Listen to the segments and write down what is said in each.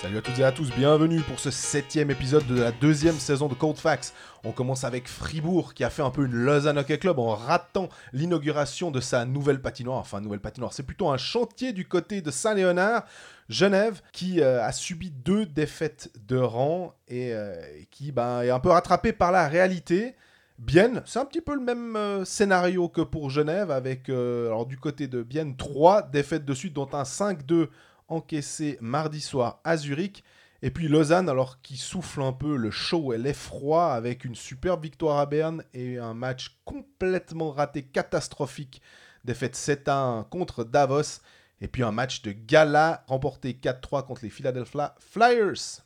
Salut à toutes et à tous, bienvenue pour ce septième épisode de la deuxième saison de Cold Facts. On commence avec Fribourg qui a fait un peu une Lausanne Hockey Club en ratant l'inauguration de sa nouvelle patinoire. Enfin, nouvelle patinoire, c'est plutôt un chantier du côté de Saint-Léonard. Genève qui euh, a subi deux défaites de rang et euh, qui ben, est un peu rattrapé par la réalité. Bienne, c'est un petit peu le même euh, scénario que pour Genève avec euh, alors du côté de Bienne trois défaites de suite dont un 5-2 encaissé mardi soir à Zurich. Et puis Lausanne, alors qui souffle un peu le chaud et l'effroi avec une superbe victoire à Berne et un match complètement raté, catastrophique, défaite 7 1 contre Davos. Et puis un match de gala remporté 4-3 contre les Philadelphia Flyers.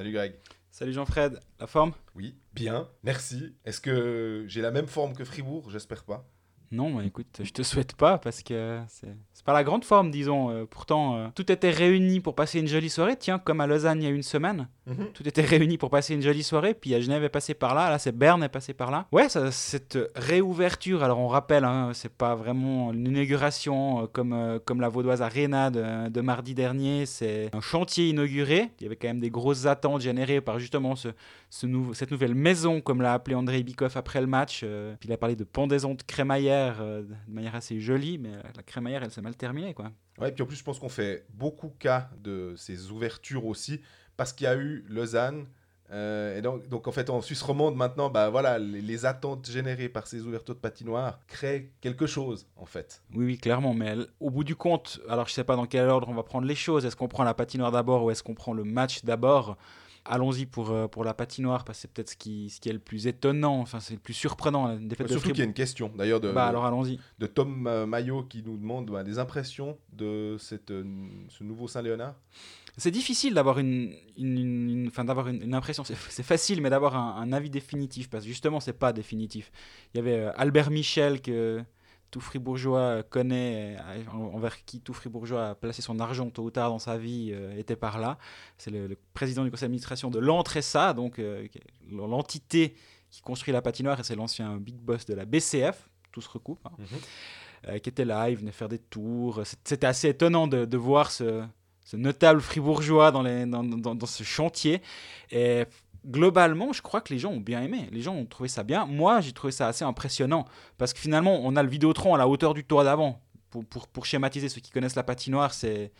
Salut Greg. Salut Jean-Fred, la forme? Oui, bien, merci. Est-ce que j'ai la même forme que Fribourg? J'espère pas. Non, bah, écoute, je te souhaite pas parce que c'est c'est pas la grande forme, disons. Euh, pourtant, euh, tout était réuni pour passer une jolie soirée. Tiens, comme à Lausanne il y a une semaine, Mhm. tout était réuni pour passer une jolie soirée. Puis à Genève est passé par là, là c'est Berne est passé par là. Ouais, ça, cette réouverture. Alors on rappelle, hein, c'est pas vraiment une inauguration euh, comme comme la Vaudoise Arena de, de mardi dernier. C'est un chantier inauguré. Il y avait quand même des grosses attentes générées par justement ce, ce cette nouvelle maison, comme l'a appelé André Bikoff après le match. Puis il a parlé de pendaison de crémaillère euh, de manière assez jolie, mais euh, la crémaillère, elle s'est mal terminée, quoi. Ouais, puis en plus, je pense qu'on fait beaucoup cas de ces ouvertures aussi, parce qu'il y a eu Lausanne. euh, et donc, donc, en fait, en Suisse romande, maintenant, bah, voilà, les, les attentes générées par ces ouvertures de patinoires créent quelque chose, en fait. Oui, oui, clairement, mais elle- au bout du compte, alors je sais pas dans quel ordre on va prendre les choses. Est-ce qu'on prend la patinoire d'abord ou est-ce qu'on prend le match d'abord? Allons-y pour, euh, pour la patinoire, parce que c'est peut-être ce qui, ce qui est le plus étonnant, enfin c'est le plus surprenant, la défaite de Surtout qu'il y a une question, d'ailleurs, de, Bah alors allons-y. de Tom euh, Maillot qui nous demande bah, des impressions de cette, euh, ce nouveau Saint-Léonard. C'est difficile d'avoir une, une, une- une- enfin, d'avoir une, une impression. C'est c'est facile, mais d'avoir un, un avis définitif, parce que justement, c'est pas définitif. Il y avait Albert Michel que tout Fribourgeois connaît, euh, en- envers qui tout Fribourgeois a placé son argent tôt ou tard dans sa vie, euh, était par là. C'est le, le président du conseil d'administration de l'Entressa, donc euh, l'entité qui construit la patinoire, et c'est l'ancien big boss de la BCF. Tout se recoupe. hein euh, qui était là, il venait faire des tours. C'était assez étonnant de, de voir ce, ce notable fribourgeois dans, les, dans, dans- dans ce chantier. Et globalement, je crois que les gens ont bien aimé. Les gens ont trouvé ça bien. Moi, j'ai trouvé ça assez impressionnant. Parce que finalement, on a le Vidéotron à la hauteur du toit d'avant. Pour, pour, pour schématiser ceux qui connaissent la patinoire, c'est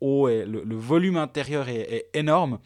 haut et le, volume intérieur est, est énorme.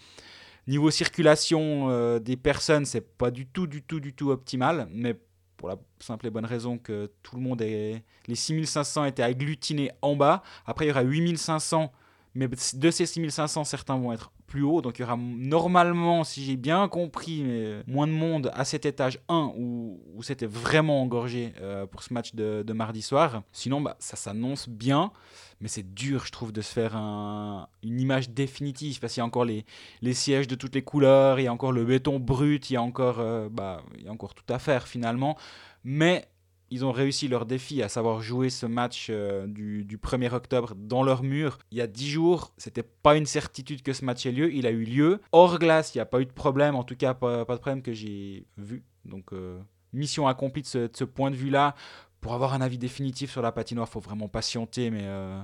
Niveau circulation euh, des personnes, c'est pas du tout, du tout, du tout optimal. Mais pour la simple et bonne raison que tout le monde est. Les 6500 étaient agglutinés en bas. Après, il y aura 8500. Mais de ces 6500, certains vont être plus hauts. Donc, il y aura normalement, si j'ai bien compris, mais moins de monde à cet étage 1 où, c'était vraiment engorgé euh, pour ce match de, mardi soir. Sinon, bah, ça s'annonce bien. Mais c'est dur, je trouve, de se faire un- une image définitive. Parce qu'il y a encore les, les sièges de toutes les couleurs, il y a encore le béton brut, il y a encore, euh, bah, il y a encore tout à faire finalement. Mais ils ont réussi leur défi, à savoir jouer ce match euh, du, du 1er octobre dans leur mur. Il y a 10 jours, c'était pas une certitude que ce match ait lieu. Il a eu lieu. Hors glace, il n'y a pas eu de problème, en tout cas pas, de problème que j'ai vu. Donc euh, mission accomplie de ce, point de vue-là. Pour avoir un avis définitif sur la patinoire, il faut vraiment patienter, mais euh,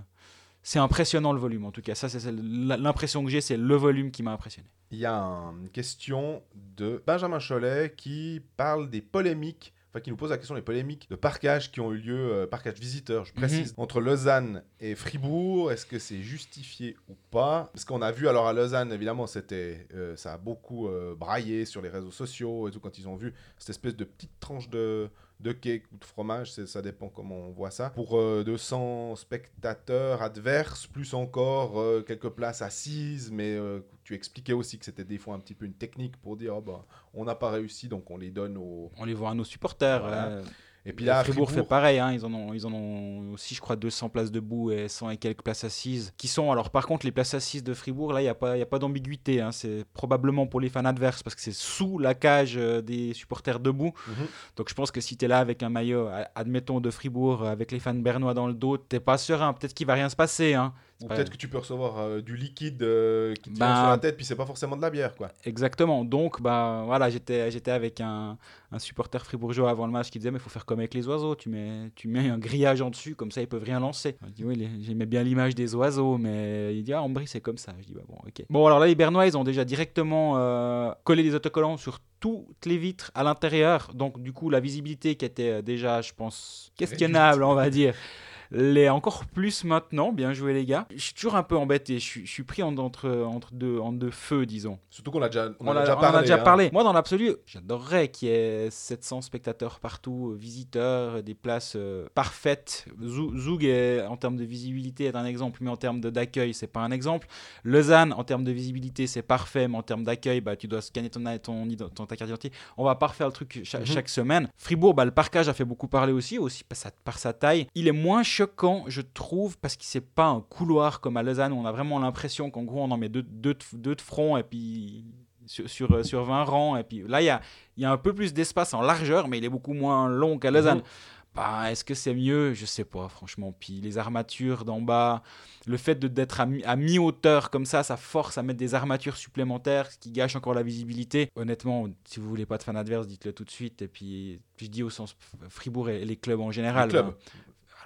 c'est impressionnant le volume. En tout cas, ça c'est l'impression que j'ai, c'est le volume qui m'a impressionné. Il y a un- une question de Benjamin Cholet qui parle des polémiques, enfin qui nous pose la question des polémiques de parquage qui ont eu lieu, euh, parquage visiteur, je précise, entre Lausanne et Fribourg. Est-ce que c'est justifié ou pas? Parce qu'on a vu alors à Lausanne, évidemment, c'était, euh, ça a beaucoup euh, braillé sur les réseaux sociaux et tout quand ils ont vu cette espèce de petite tranche de de cake ou de fromage, ça dépend comment on voit ça. Pour euh, 200 spectateurs adverses, plus encore euh, quelques places assises, mais euh, tu expliquais aussi que c'était des fois un petit peu une technique pour dire oh, bah, on n'a pas réussi, donc on les donne aux. On les voit à nos supporters. Voilà. Et puis là, Fribourg, fait pareil, hein, ils, en ont, ils en ont aussi, je crois, 200 places debout et 100 et quelques places assises. Qui sont, alors par contre, les places assises de Fribourg, là, il n'y a pas, y a pas d'ambiguïté. hein, c'est probablement pour les fans adverses parce que c'est sous la cage euh, des supporters debout. Mhm. Donc je pense que si tu es là avec un maillot, admettons, de Fribourg, avec les fans bernois dans le dos, t'es pas serein. Peut-être qu'il va rien se passer. hein. Ou peut-être que tu peux recevoir euh, du liquide euh, qui te Ben, sur la tête, puis c'est pas forcément de la bière, quoi. Exactement. Donc, bah, voilà, j'étais, j'étais avec un, un supporter fribourgeois avant le match qui disait Mais il faut faire comme avec les oiseaux. Tu mets, tu mets un grillage en dessus, comme ça, ils peuvent rien lancer. Je dis Oui, les- j'aimais bien l'image des oiseaux, mais il dit Ah, Ambry, c'est comme ça. Je dis Bah bon, ok. Bon, alors là, les Bernois, ils ont déjà directement euh, collé des autocollants sur toutes les vitres à l'intérieur. Donc, du coup, la visibilité qui était déjà, je pense, questionnable, on va dire. L'est encore plus maintenant, bien joué les gars. Je suis toujours un peu embêté, je suis, je suis pris en- entre, entre, deux, en deux feux, disons. Surtout qu'on a déjà, on a déjà on en parlé. a déjà hein. parlé. Moi, dans l'absolu, j'adorerais qu'il y ait 700 spectateurs partout, euh, visiteurs, des places euh, parfaites. Zou- Zoug, est- en termes de visibilité, est un exemple, mais en termes d'accueil, c'est pas un exemple. Lausanne, en termes de visibilité, c'est parfait, mais en termes d'accueil, bah, tu dois scanner ton, ton, ident- ton- ta carte d'identité. On va pas refaire le truc Mhm. chaque semaine. Fribourg, bah, le parcage a fait beaucoup parler aussi, aussi par sa, par sa taille. Il est moins choquant, je trouve, parce que c'est pas un couloir comme à Lausanne où on a vraiment l'impression qu'en gros on en met deux, deux, de- deux de front et puis sur, sur, euh, sur 20 rangs. Et puis là, il y a, il y a un peu plus d'espace en largeur, mais il est beaucoup moins long qu'à Lausanne. Mhm. Bah, Est-ce que c'est mieux? Je sais pas, franchement. Puis les armatures d'en bas, le fait de- d'être à, mi- à mi-hauteur comme ça, ça force à mettre des armatures supplémentaires, ce qui gâche encore la visibilité. Honnêtement, si vous voulez pas de fan adverse, dites-le tout de suite. Et puis, je dis au sens Fribourg et les clubs en général. Les clubs. ben,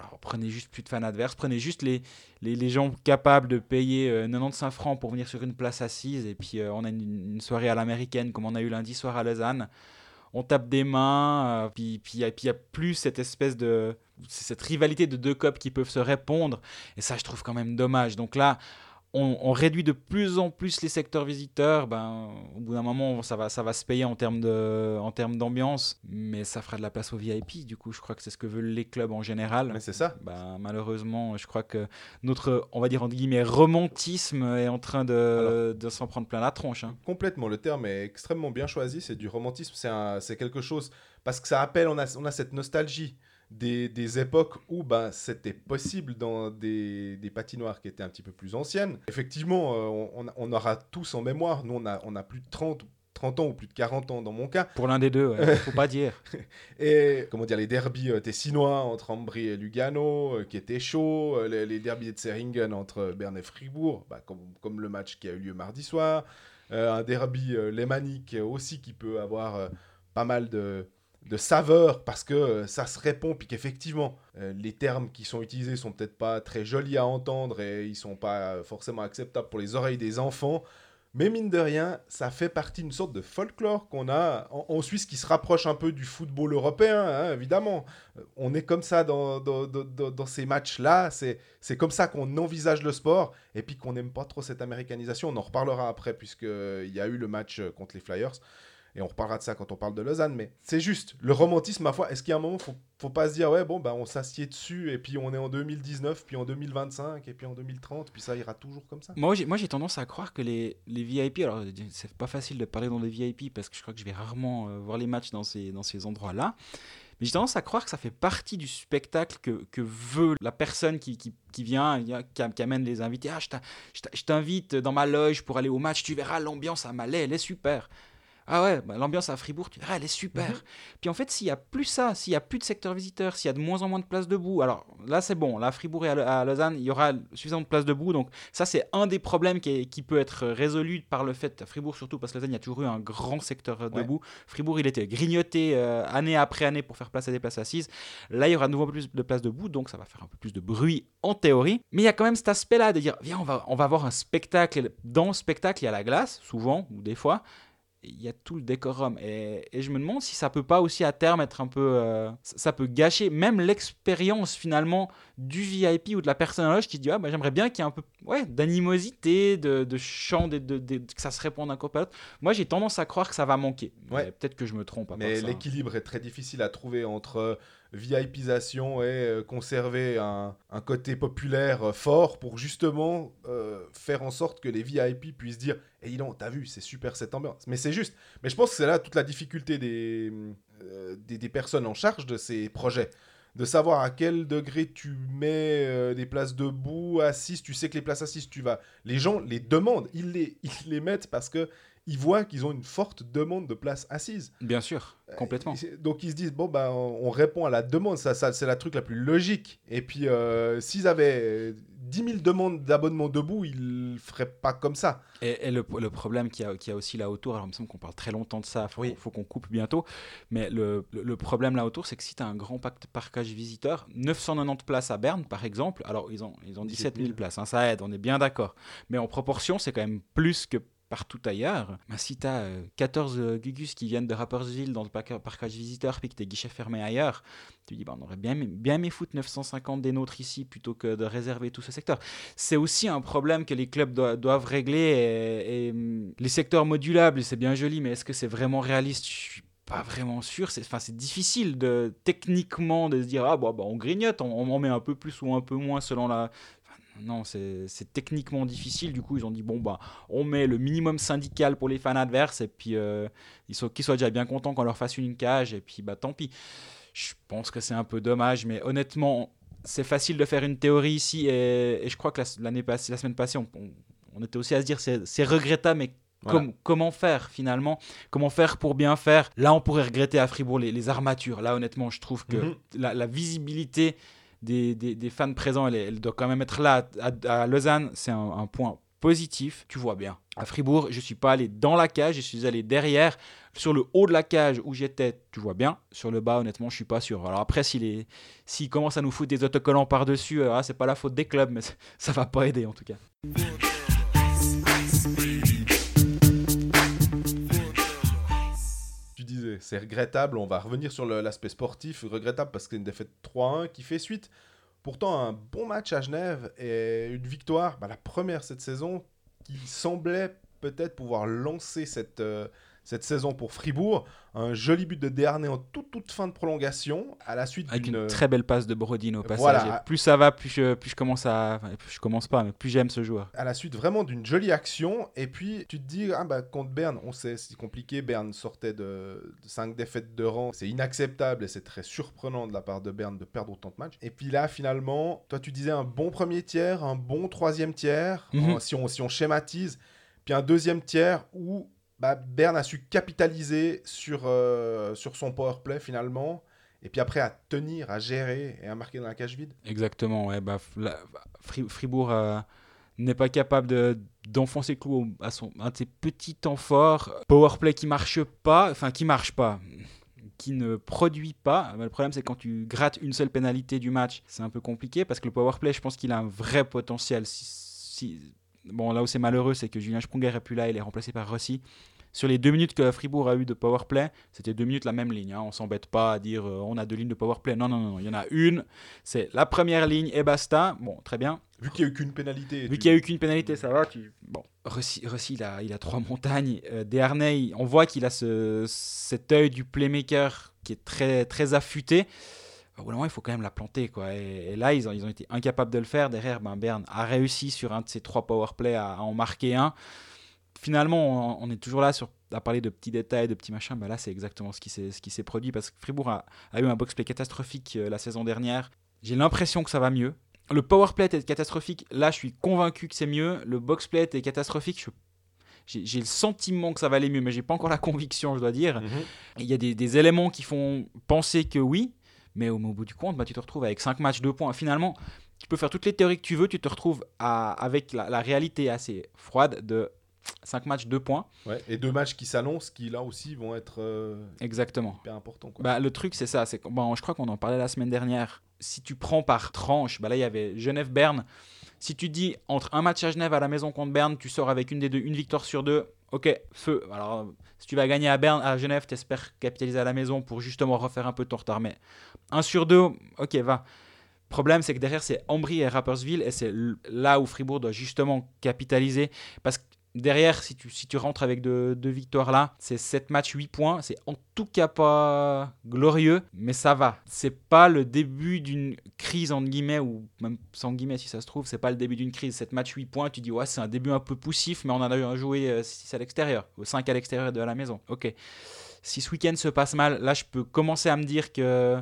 alors, prenez juste plus de fans adverses, prenez juste les, les, les gens capables de payer euh, 95 francs pour venir sur une place assise. Et puis, euh, on a une, soirée à l'américaine, comme on a eu lundi soir à Lausanne. On tape des mains, euh, puis il puis il y a plus cette espèce de. cette rivalité de deux copes qui peuvent se répondre. Et ça, je trouve quand même dommage. Donc là, on, on réduit de plus en plus les secteurs visiteurs. Ben, au bout d'un moment, ça va, ça va se payer en termes de- en termes d'ambiance, mais ça fera de la place aux VIP. Du coup, je crois que c'est ce que veulent les clubs en général. Mais c'est ça. Ben, malheureusement, je crois que notre, on va dire entre guillemets, romantisme est en train de, de s'en prendre plein la tronche. hein. Complètement, le terme est extrêmement bien choisi, c'est du romantisme, c'est un- c'est quelque chose, parce que ça appelle, on a, on a cette nostalgie des, des époques où ben, c'était possible dans des, des patinoires qui étaient un petit peu plus anciennes. Effectivement, euh, on, aura tous en mémoire, nous on a, on a plus de 30, 30 ans ou plus de 40 ans dans mon cas, Pour l'un des deux, ouais, faut pas dire. et comment dire, les derbies euh, tessinois entre Ambry et Lugano, euh, qui étaient chauds, euh, les, les derbies de Seringen entre Berne et Fribourg, bah, comme, comme le match qui a eu lieu mardi soir, un derby lémanique aussi qui peut avoir pas mal de, de saveur parce que euh, ça se répond, puis qu'effectivement, euh, les termes qui sont utilisés sont peut-être pas très jolis à entendre et ils sont pas forcément acceptables pour les oreilles des enfants. Mais mine de rien, ça fait partie d'une sorte de folklore qu'on a en, Suisse qui se rapproche un peu du football européen, hein, évidemment. Euh, On est comme ça dans, dans, dans- ces matchs-là, c'est c'est comme ça qu'on envisage le sport, et puis qu'on n'aime pas trop cette américanisation. On en reparlera après, puisqu'il y a eu le match contre les Flyers, et on reparlera de ça quand on parle de Lausanne, mais c'est juste, le romantisme, ma foi, est-ce qu'il y a un moment, faut, faut pas se dire, ouais, bon, bah, on s'assied dessus, et puis on est en 2019, puis en 2025, et puis en 2030, puis ça ira toujours comme ça? Moi, j'ai, tendance à croire que les, les VIP, alors c'est pas facile de parler dans les VIP parce que je crois que je vais rarement euh, voir les matchs dans ces, dans ces endroits-là. Mais j'ai tendance à croire que ça fait partie du spectacle que, que veut la personne qui, qui, qui vient, qui, qui amène les invités. Ah, je t'invite dans ma loge pour aller au match, tu verras l'ambiance à Malais, elle est super. Ah ouais, bah, l'ambiance à Fribourg, tu verras, elle est super. Mhm. Puis en fait, s'il y a plus ça, s'il y a plus de secteur visiteur, s'il y a de moins en moins de places debout, alors là c'est bon, là à Fribourg et à, Lausanne, il y aura suffisamment de places debout, donc ça c'est un des problèmes qui, est- qui peut être résolu par le fait, à Fribourg surtout, parce que Lausanne, il y a toujours eu un grand secteur euh, Ouais. debout. Fribourg, il était grignoté euh, année après année pour faire place à des places assises. Là, il y aura de nouveau plus de places debout, donc ça va faire un peu plus de bruit en théorie. Mais il y a quand même cet aspect-là de dire, viens, on va, on va avoir un spectacle. Dans le spectacle, il y a la glace, souvent, ou des fois. Il y a tout le décorum. Et, je me demande si ça peut pas aussi à terme être un peu. euh, ça peut gâcher même l'expérience finalement du VIP ou de la personne à loge qui dit ah, bah, j'aimerais bien qu'il y ait un peu ouais, d'animosité, de, de chant, de, de- de- que ça se réponde d'un copain à l'autre. Moi j'ai tendance à croire que ça va manquer. Ouais. Peut-être que je me trompe. à Mais l'équilibre est très difficile à trouver entre euh, VIPisation et euh, conserver un, un côté populaire euh, fort pour justement euh, faire en sorte que les VIP puissent dire Et dis donc, t'as vu, c'est super cette ambiance. Mais c'est juste. Mais je pense que c'est là toute la difficulté des, euh, des, des personnes en charge de ces projets. De savoir à quel degré tu mets euh, des places debout, assises. Tu sais que les places assises, tu vas. Les gens les demandent, ils les, ils les mettent parce que ils voient qu'ils ont une forte demande de place assise. Bien sûr, complètement. Et- Donc ils se disent bon bah on on répond à la demande, ça, ça c'est la truc la plus logique. Et puis euh, s'ils avaient euh, 10 000 demandes d'abonnement debout, ils feraient pas comme ça. Et, et le, le problème qu'il y, a- qu'il y a aussi là autour, alors il me semble qu'on parle très longtemps de ça, il faut, Oui. faut qu'on coupe bientôt, mais le, le- le problème là autour, c'est que si tu as un grand pacte parcage visiteur, 990 places à Berne par exemple, alors ils ont, ils ont 17 000 places, hein, ça aide, on est bien d'accord, mais en proportion, c'est quand même plus que partout ailleurs. Bah, si tu as 14 euh, Gugus qui viennent de Rapperswil dans le parcage visiteur, puis que tes guichets fermés ailleurs, tu dis, bah, on aurait bien, bien aimé foutre 950 des nôtres ici plutôt que de réserver tout ce secteur c'est aussi un problème que les clubs doivent- régler. Et, hum, les secteurs modulables, c'est bien joli, mais est-ce que c'est vraiment réaliste? Je suis pas vraiment sûr. C'est, difficile de techniquement de se dire ah bon, bah, on grignote, on, on en met un peu plus ou un peu moins selon la. Non, c'est, techniquement difficile. Du coup, ils ont dit bon bah on met le minimum syndical pour les fans adverses et puis euh, ils sont, qu'ils soient déjà bien contents qu'on leur fasse une cage et puis bah tant pis. Je pense que c'est un peu dommage, mais honnêtement, c'est facile de faire une théorie ici et, et je crois que la, passée, la semaine passée, on, on- on était aussi à se dire c'est, regrettable, mais Voilà. com- comment faire finalement? Comment faire pour bien faire? Là, on pourrait regretter à Fribourg les, les armatures. Là, honnêtement, je trouve que Mhm. la, la visibilité des, des- fans présents, elle, doit quand même être là. À, Lausanne, c'est un, point positif. Tu vois bien. À Fribourg, je suis pas allé dans la cage, je suis allé derrière. Sur le haut de la cage où j'étais, tu vois bien. Sur le bas, honnêtement, je suis pas sûr. Alors après, s'il s'il commence à nous foutre des autocollants par-dessus, euh, ah, c'est pas la faute des clubs, mais ça va pas aider en tout cas. C'est regrettable, on va revenir sur l'aspect sportif, regrettable parce que c'est une défaite 3-1 qui fait suite. Pourtant, un bon match à Genève et une victoire, bah, la première cette saison, qui semblait peut-être pouvoir lancer cette, euh, cette saison pour Fribourg. Un joli but de Desharnais en toute, toute fin de prolongation, à la suite Avec d'une... une très belle passe de Brodin au passage. Voilà. Plus ça va, plus je, plus je commence à. enfin, plus je commence pas, mais plus j'aime ce joueur. à la suite vraiment d'une jolie action. Et puis tu te dis, ah bah contre Berne, on sait, c'est compliqué. Berne sortait de 5 défaites de rang. C'est inacceptable et c'est très surprenant de la part de Berne de perdre autant de matchs. Et puis là, finalement, toi tu disais un bon premier tiers, un bon troisième tiers, Mhm. en- si, on, si on schématise. Puis un deuxième tiers où bah, Berne a su capitaliser sur, euh, sur son power play finalement. Et puis après à tenir, à gérer et à marquer dans la cage vide. Exactement, ouais. Bah, Fribourg euh, n'est pas capable de- d'enfoncer le clou à son, de ses petits temps forts. Powerplay qui marche pas, enfin qui marche pas, qui ne produit pas. Bah, le problème, c'est quand tu grattes une seule pénalité du match, c'est un peu compliqué parce que le powerplay, je pense qu'il a un vrai potentiel. Bon, là où c'est malheureux, c'est que Julien Sprunger est plus là, il est remplacé par Rossi. Sur les deux minutes que Fribourg a eu de powerplay, c'était deux minutes la même ligne. hein. On s'embête pas à dire euh, on a deux lignes de powerplay. Non, non, non, non, il y en a une. C'est la première ligne et basta. Bon, très bien. Vu qu'il n'y a eu qu'une pénalité. Vu tu- qu'il n'y a eu qu'une pénalité, ça va. Tu... Bon, Rossi, Rossi, il, a, il a trois montagnes. Euh, Desharnais, on voit qu'il a ce, cet œil du playmaker qui est très, très affûté. Au bout d'un moment, il faut quand même la planter. Quoi. Et, et là, ils ont, ils ont été incapables de le faire. Derrière, ben, Berne a réussi sur un de ses trois powerplays à, à en marquer un. Finalement, on, on est toujours là sur, à parler de petits détails, de petits machins. Ben là, c'est exactement ce qui s'est produit parce que Fribourg a, a eu un box-play catastrophique euh, la saison dernière. J'ai l'impression que ça va mieux. Le powerplay est catastrophique. Là, je suis convaincu que c'est mieux. Le boxplay est catastrophique. Je- J'ai le sentiment que ça va aller mieux, mais j'ai pas encore la conviction, je dois dire. Mhm. Il y a des, des éléments qui font penser que oui, mais au, au bout du compte, bah, tu te retrouves avec 5 matchs, 2 points. Finalement, tu peux faire toutes les théories que tu veux, tu te retrouves à- avec la, la réalité assez froide de 5 matchs, 2 points. Ouais, et deux matchs qui s'annoncent qui là aussi vont être euh, Exactement. hyper importants. Quoi. Bah, le truc, c'est ça. C'est bon, je crois qu'on en parlait la semaine dernière. Si tu prends par tranche, bah là, il y avait Genève-Berne. Si tu dis entre un match à Genève à la maison contre Berne, tu sors avec une des deux, une victoire sur deux. Ok, feu. Alors, si tu vas gagner à Berne, à Genève, t'espères capitaliser à la maison pour justement refaire un peu ton retard. Mais un sur deux, ok, va. Problème, c'est que derrière, c'est Ambry et Rapperswil, et c'est là où Fribourg doit justement capitaliser. Parce que derrière, si tu, rentres avec deux, victoires là, c'est 7 matchs, 8 points. C'est en tout cas pas glorieux, mais ça va. C'est pas le début d'une crise, entre guillemets, ou même sans guillemets si ça se trouve, c'est pas le début d'une crise. 7 matchs, 8 points, tu dis, ouais, c'est un début un peu poussif, mais on en a joué 6 à l'extérieur, ou 5 à l'extérieur de la maison. Ok. Si ce week-end se passe mal, là, je peux commencer à me dire que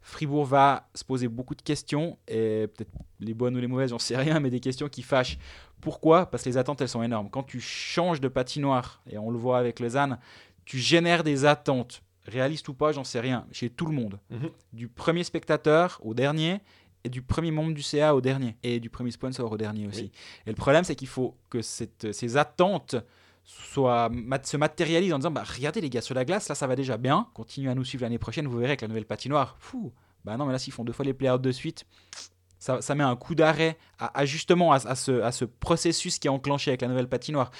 Fribourg va se poser beaucoup de questions, et peut-être les bonnes ou les mauvaises, j'en sais rien, mais des questions qui fâchent Pourquoi? Parce que les attentes, elles sont énormes. Quand tu changes de patinoire, et on le voit avec Lausanne, tu génères des attentes, réalistes ou pas, j'en sais rien, chez tout le monde. Mhm. Du premier spectateur au dernier, et du premier membre du CA au dernier, et du premier sponsor au dernier aussi. Oui. Et le problème, c'est qu'il faut que cette- ces attentes mat- se matérialisent en disant bah, Regardez les gars, sur la glace, là ça va déjà bien, continuez à nous suivre l'année prochaine, vous verrez avec la nouvelle patinoire. Fou Bah non, mais là, s'ils font deux fois les play-outs de suite, ça, ça met un coup d'arrêt à, à justement à, à ce, à ce processus qui est enclenché avec la nouvelle patinoire.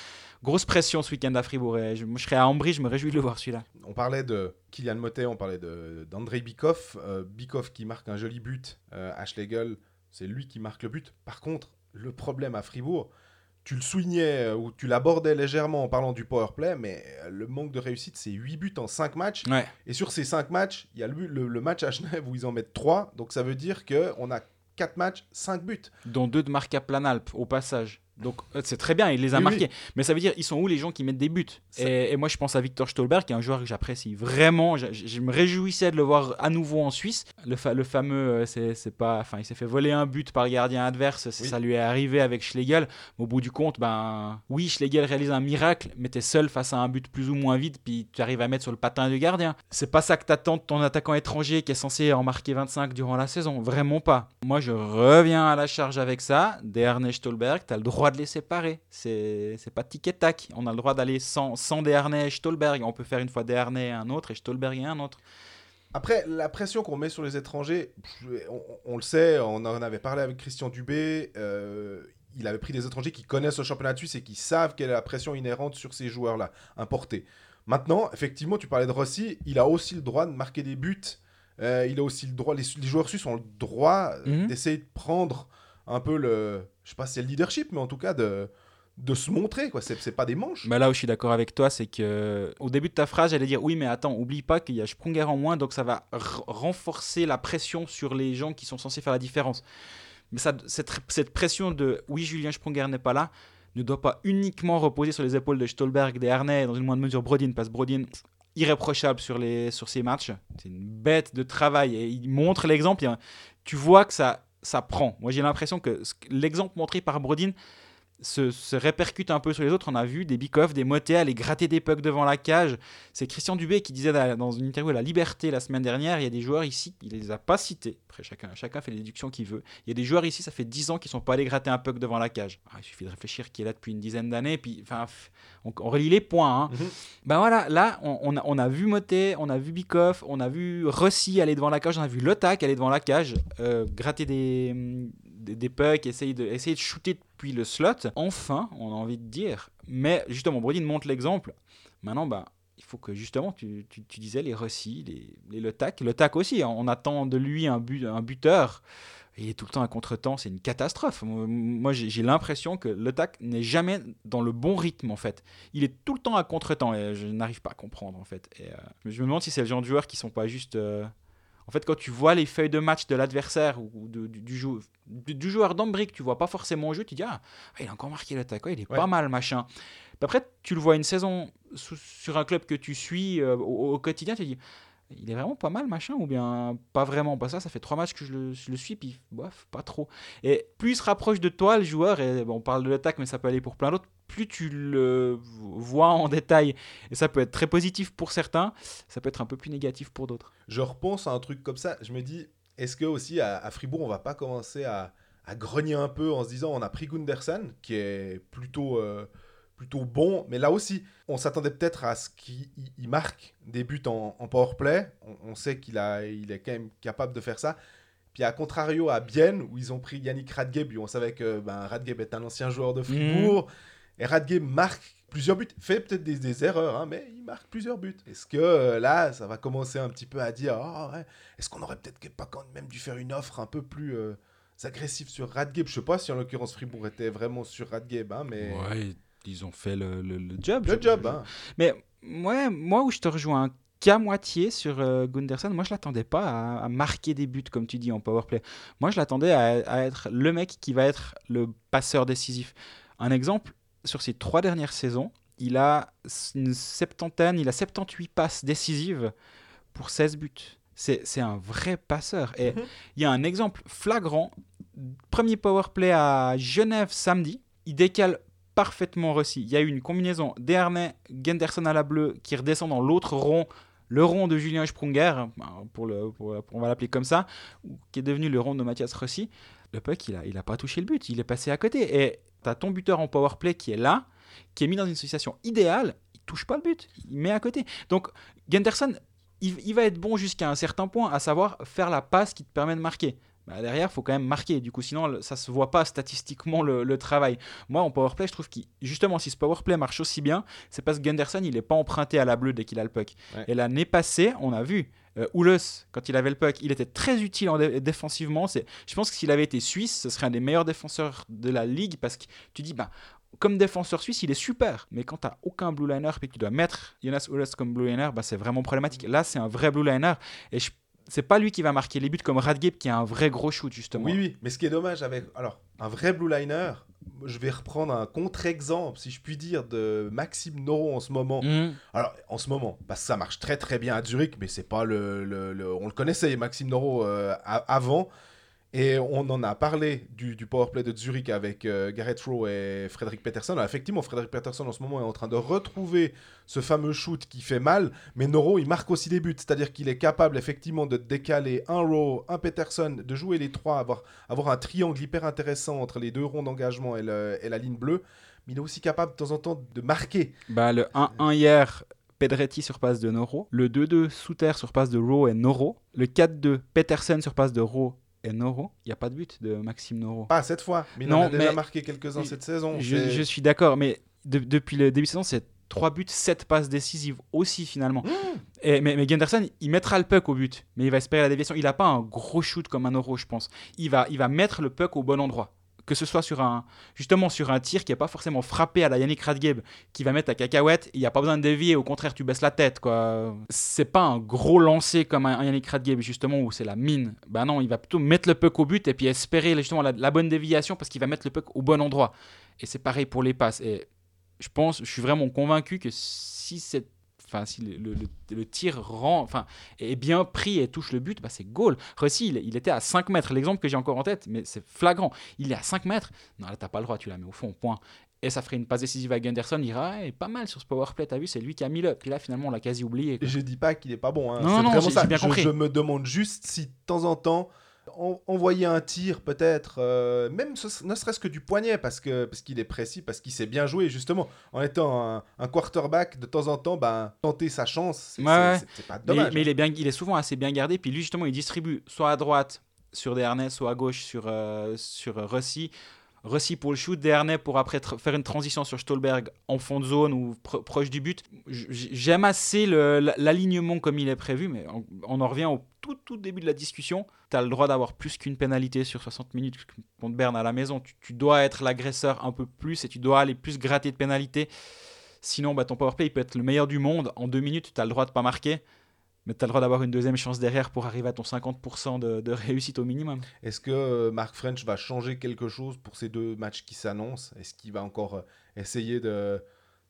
Grosse pression ce week-end à Fribourg. Et je, moi, je serais à Ambry, je me réjouis de le voir celui-là. On parlait de Kylian Motet, on parlait d'Andrei Bikov. Euh, Bikov qui marque un joli but euh, à Schlegel, c'est lui qui marque le but. Par contre, le problème à Fribourg, tu le soulignais euh, ou tu l'abordais légèrement en parlant du power play, mais euh, le manque de réussite, c'est 8 buts en 5 matchs. Ouais. Et sur ces 5 matchs, il y a le, le- le match à Genève où ils en mettent 3. Donc ça veut dire qu'on a 4 matchs, 5 buts. dont deux de marque à Planalp au passage. Donc euh, c'est très bien, il les a Oui, marqués. Mais ça veut dire, ils sont où les gens qui mettent des buts et, et moi je pense à Victor Stolberg, qui est un joueur que j'apprécie vraiment. Je, je- me réjouissais de le voir à nouveau en Suisse. Le, fa- le fameux, euh, c'est pas, enfin il s'est fait voler un but par le gardien adverse. Oui. Ça lui est arrivé avec Schlegel. Au bout du compte, ben oui, Schlegel réalise un miracle, mais t'es seul face à un but plus ou moins vide, puis tu arrives à mettre sur le patin du gardien. C'est pas ça que t'attends de ton attaquant étranger qui est censé en marquer 25 durant la saison. Vraiment pas. Moi, je reviens à la charge avec ça. Desharnais Stolberg, t'as le droit de les séparer. C'est pas tic et tac. On a le droit d'aller sans, sans Desharnais et Stolberg. On peut faire une fois Desharnais et un autre, et Stolberg et un autre. Après, la pression qu'on met sur les étrangers, on, on le sait, on en avait parlé avec Christian Dubé. euh, il avait pris des étrangers qui connaissent le championnat de Suisse et qui savent quelle est la pression inhérente sur ces joueurs-là, importés. Maintenant, effectivement, tu parlais de Rossi, il a aussi le droit de marquer des buts. euh, il a aussi le droit, les, les joueurs suisses ont le droit Mhm. d'essayer de prendre un peu le, je sais pas si c'est le leadership, mais en tout cas de, de se montrer. quoi. C'est pas des manches. Bah là où je suis d'accord avec toi, c'est que au début de ta phrase, j'allais dire oui, mais attends, oublie pas qu'il y a Sprunger en moins, donc ça va renforcer la pression sur les gens qui sont censés faire la différence. Mais ça, cette, cette pression de oui, Julien Sprunger n'est pas là, ne doit pas uniquement reposer sur les épaules de Stolberg, des Harnais, dans une moindre mesure Brodin, parce que Brodin, irréprochable sur, les, sur ces matchs, c'est une bête de travail et il montre l'exemple. Tu vois que ça, ça prend. Moi, j'ai l'impression que l'exemple montré par Brodin se, se répercute un peu sur les autres. On a vu des Bikoff, des Motet aller gratter des pucks devant la cage. C'est Christian Dubé qui disait dans une interview à La Liberté la semaine dernière, il y a des joueurs ici, il les a pas cités. Après, chacun, chacun fait les déductions qu'il veut. Il y a des joueurs ici, ça fait 10 ans qu'ils sont pas allés gratter un puck devant la cage. Ah, il suffit de réfléchir qui est là depuis une dizaine d'années. Puis, enfin, on, on relie les points. hein. Mhm. Ben voilà, là, on, on a, on a vu Motet, on a vu Bikoff, on a vu Rossi aller devant la cage, on a vu Lotak aller devant la cage, euh, gratter des, des, pucks, essayer de, essayer de shooter depuis le slot. Enfin, on a envie de dire. Mais justement, Brodin montre l'exemple. Maintenant, bah, il faut que justement, tu, tu, tu disais les Rossi, les, les Lotak. Lotak aussi, hein, on attend de lui un, but, un buteur. Il est tout le temps à contre-temps, c'est une catastrophe. Moi, j'ai l'impression que le TAC n'est jamais dans le bon rythme en fait. Il est tout le temps à contre-temps et je n'arrive pas à comprendre en fait. Et, euh, je me demande si c'est le genre de joueurs qui sont pas juste. euh, En fait, quand tu vois les feuilles de match de l'adversaire ou de- du, du, jou- du- du joueur d'Ambry que tu vois pas forcément au jeu, tu dis ah, il a encore marqué ouais, il est Ouais. pas mal machin. Puis après, tu le vois une saison sous- sur un club que tu suis euh, au, au quotidien, tu te dis il est vraiment pas mal, machin, ou bien pas vraiment. Pas ça, ça fait trois matchs que je le, je le suis, puis bof, pas trop. Et plus il se rapproche de toi, le joueur, et bon, on parle de l'attaque, mais ça peut aller pour plein d'autres, plus tu le vois en détail. Et ça peut être très positif pour certains, ça peut être un peu plus négatif pour d'autres. je repense à un truc comme ça. Je me dis, est-ce que aussi à, à Fribourg, on va pas commencer à, à grogner un peu en se disant, on a pris Gunderson, qui est plutôt, euh, plutôt bon, mais là aussi, on s'attendait peut-être à ce qu'il il- il marque des buts en, en power play. On, on sait qu'il a, il est quand même capable de faire ça. Puis à contrario à Bienne, où ils ont pris Yannick Radgeb, on savait que ben, Radgeb est un ancien joueur de Fribourg, et Radgeb marque plusieurs buts, fait peut-être des, des erreurs, hein, mais il marque plusieurs buts. Est-ce que euh, là, ça va commencer un petit peu à dire, Ah ouais, est-ce qu'on aurait peut-être pas quand même dû faire une offre un peu plus euh, agressive sur Radgeb Je sais pas si en l'occurrence Fribourg était vraiment sur Radgeb, hein, mais Ouais, ils ont fait le, le- le job. le job. Hein. Mais ouais, moi où je te rejoins qu'à moitié sur euh, Gunderson, moi je l'attendais pas à, à marquer des buts comme tu dis en powerplay. Moi je l'attendais à, à être le mec qui va être le passeur décisif. Un exemple, sur ces trois dernières saisons, il a une septantaine, il a 78 passes décisives pour 16 buts. C'est c'est un vrai passeur. Et Mhm. il y a un exemple flagrant. Premier powerplay à Genève samedi. il décale parfaitement Rossi. Il y a eu une combinaison Dernay, Genderson à la bleue qui redescend dans l'autre rond, le rond de Julien Sprunger, pour le, pour- on va l'appeler comme ça, qui est devenu le rond de Mathias Rossi. Le puck, il a, il a pas touché le but, il est passé à côté. Et tu as ton buteur en power play qui est là, qui est mis dans une situation idéale, il touche pas le but, il met à côté. Donc Genderson, il va être bon jusqu'à un certain point, à savoir faire la passe qui te permet de marquer. Bah, derrière, il faut quand même marquer. Du coup, sinon, ça se voit pas statistiquement le, le travail. Moi, en powerplay, je trouve que justement, si ce powerplay marche aussi bien, c'est parce que Gunderson, il est pas emprunté à la bleue dès qu'il a le puck. Ouais. Et l'année passée, on a vu. Euh, quand il avait le puck, il était très utile en dé- défensivement. Je pense que s'il avait été suisse, ce serait un des meilleurs défenseurs de la ligue parce que tu dis, bah, comme défenseur suisse, il est super. Mais quand tu n'as aucun blue liner et que tu dois mettre Jonas Oulos comme blue liner, bah, c'est vraiment problématique. Là, c'est un vrai blue liner. Et je- c'est pas lui qui va marquer les buts comme Radgeb qui a un vrai gros shoot, justement. Oui, oui, mais ce qui est dommage avec. Alors, un vrai blue liner, je vais reprendre un contre-exemple, si je puis dire, de Maxime Noro en ce moment. Mhm. Alors, en ce moment, parce que ça marche très très bien à Zurich, mais c'est pas le, le- le- On le connaissait, Maxime Noro, euh, avant. Et on en a parlé du, du powerplay de Zurich avec euh, Gareth Rowe et Frédéric Peterson. Effectivement, Frédéric Peterson en ce moment est en train de retrouver ce fameux shoot qui fait mal, mais Noro, il marque aussi des buts. C'est-à-dire qu'il est capable effectivement de décaler un Rowe, un Peterson, de jouer les trois, avoir, avoir un triangle hyper intéressant entre les deux ronds d'engagement et la ligne bleue. Mais il est aussi capable de temps en temps de marquer. Bah, le 1-1 hier, Pedretti sur passe de Noro. Le 2-2, Souter sur passe de Rowe et Noro. Le 4-2, Peterson sur passe de Rowe et Noro. Il n'y a pas de but de Maxime Noro. Pas cette fois, mais il Non, en a déjà marqué quelques-uns cette saison. Je, suis d'accord, mais de- depuis le début de saison, c'est 3 buts, 7 passes décisives aussi finalement. Mmh. Et, mais, mais Gunderson, il mettra le puck au but, mais il va espérer la déviation. Il n'a pas un gros shoot comme un euro, je pense. Il va, il va mettre le puck au bon endroit. Que ce soit sur un, justement sur un tir qui n'est pas forcément frappé à la Yannick Radgeb, qui va mettre la cacahuète, il n'y a pas besoin de dévier, au contraire, tu baisses la tête. quoi. C'est pas un gros lancer comme un, Yannick Radgeb, justement, où c'est la mine. Ben non, il va plutôt mettre le puck au but et puis espérer justement la, la bonne déviation parce qu'il va mettre le puck au bon endroit. Et c'est pareil pour les passes. Et je pense, je suis vraiment convaincu que si cette Enfin, si le, le- le- le tir rend, enfin, est bien pris et touche le but, bah c'est goal. Rossi, il, il était à 5 mètres. L'exemple que j'ai encore en tête, mais c'est flagrant. Il est à 5 mètres. Non, là, t'as pas le droit, tu la mets au fond, point. Et ça ferait une passe décisive à Gunderson. Il dira, Ah, pas mal sur ce powerplay, t'as vu, c'est lui qui a mis le. Puis là, finalement, on l'a quasi oublié. quoi. Je dis pas qu'il est pas bon. Hein. Non, c'est non, vraiment j'ai- ça. j'ai bien je, compris. je me demande juste si de temps en temps, en- envoyer un tir peut-être, euh, même ce- ne serait-ce que du poignet, parce que parce qu'il est précis, parce qu'il sait bien jouer justement. En étant un, un quarterback, de temps en temps, ben, tenter sa chance, c'est Ouais, pas Mais, dommage. mais il, est bien, il est souvent assez bien gardé. Puis lui, justement, il distribue soit à droite sur Dernay, soit à gauche sur, euh, sur Rossi. Rossi pour le shoot, Dernay pour après faire une transition sur Stolberg en fond de zone ou pro- proche du but. J'aime assez l'alignement comme il est prévu, mais on, en revient au tout, tout début de la discussion. Tu as le droit d'avoir plus qu'une pénalité sur 60 minutes contre Berne à la maison. Tu, tu dois être l'agresseur un peu plus et tu dois aller plus gratter de pénalités. Sinon, bah, ton powerplay il peut être le meilleur du monde. En deux minutes, tu as le droit de pas marquer. Mais tu as le droit d'avoir une deuxième chance derrière pour arriver à ton 50% de, de réussite au minimum. Est-ce que euh, Mark French va changer quelque chose pour ces deux matchs qui s'annoncent? Est-ce qu'il va encore euh, essayer de,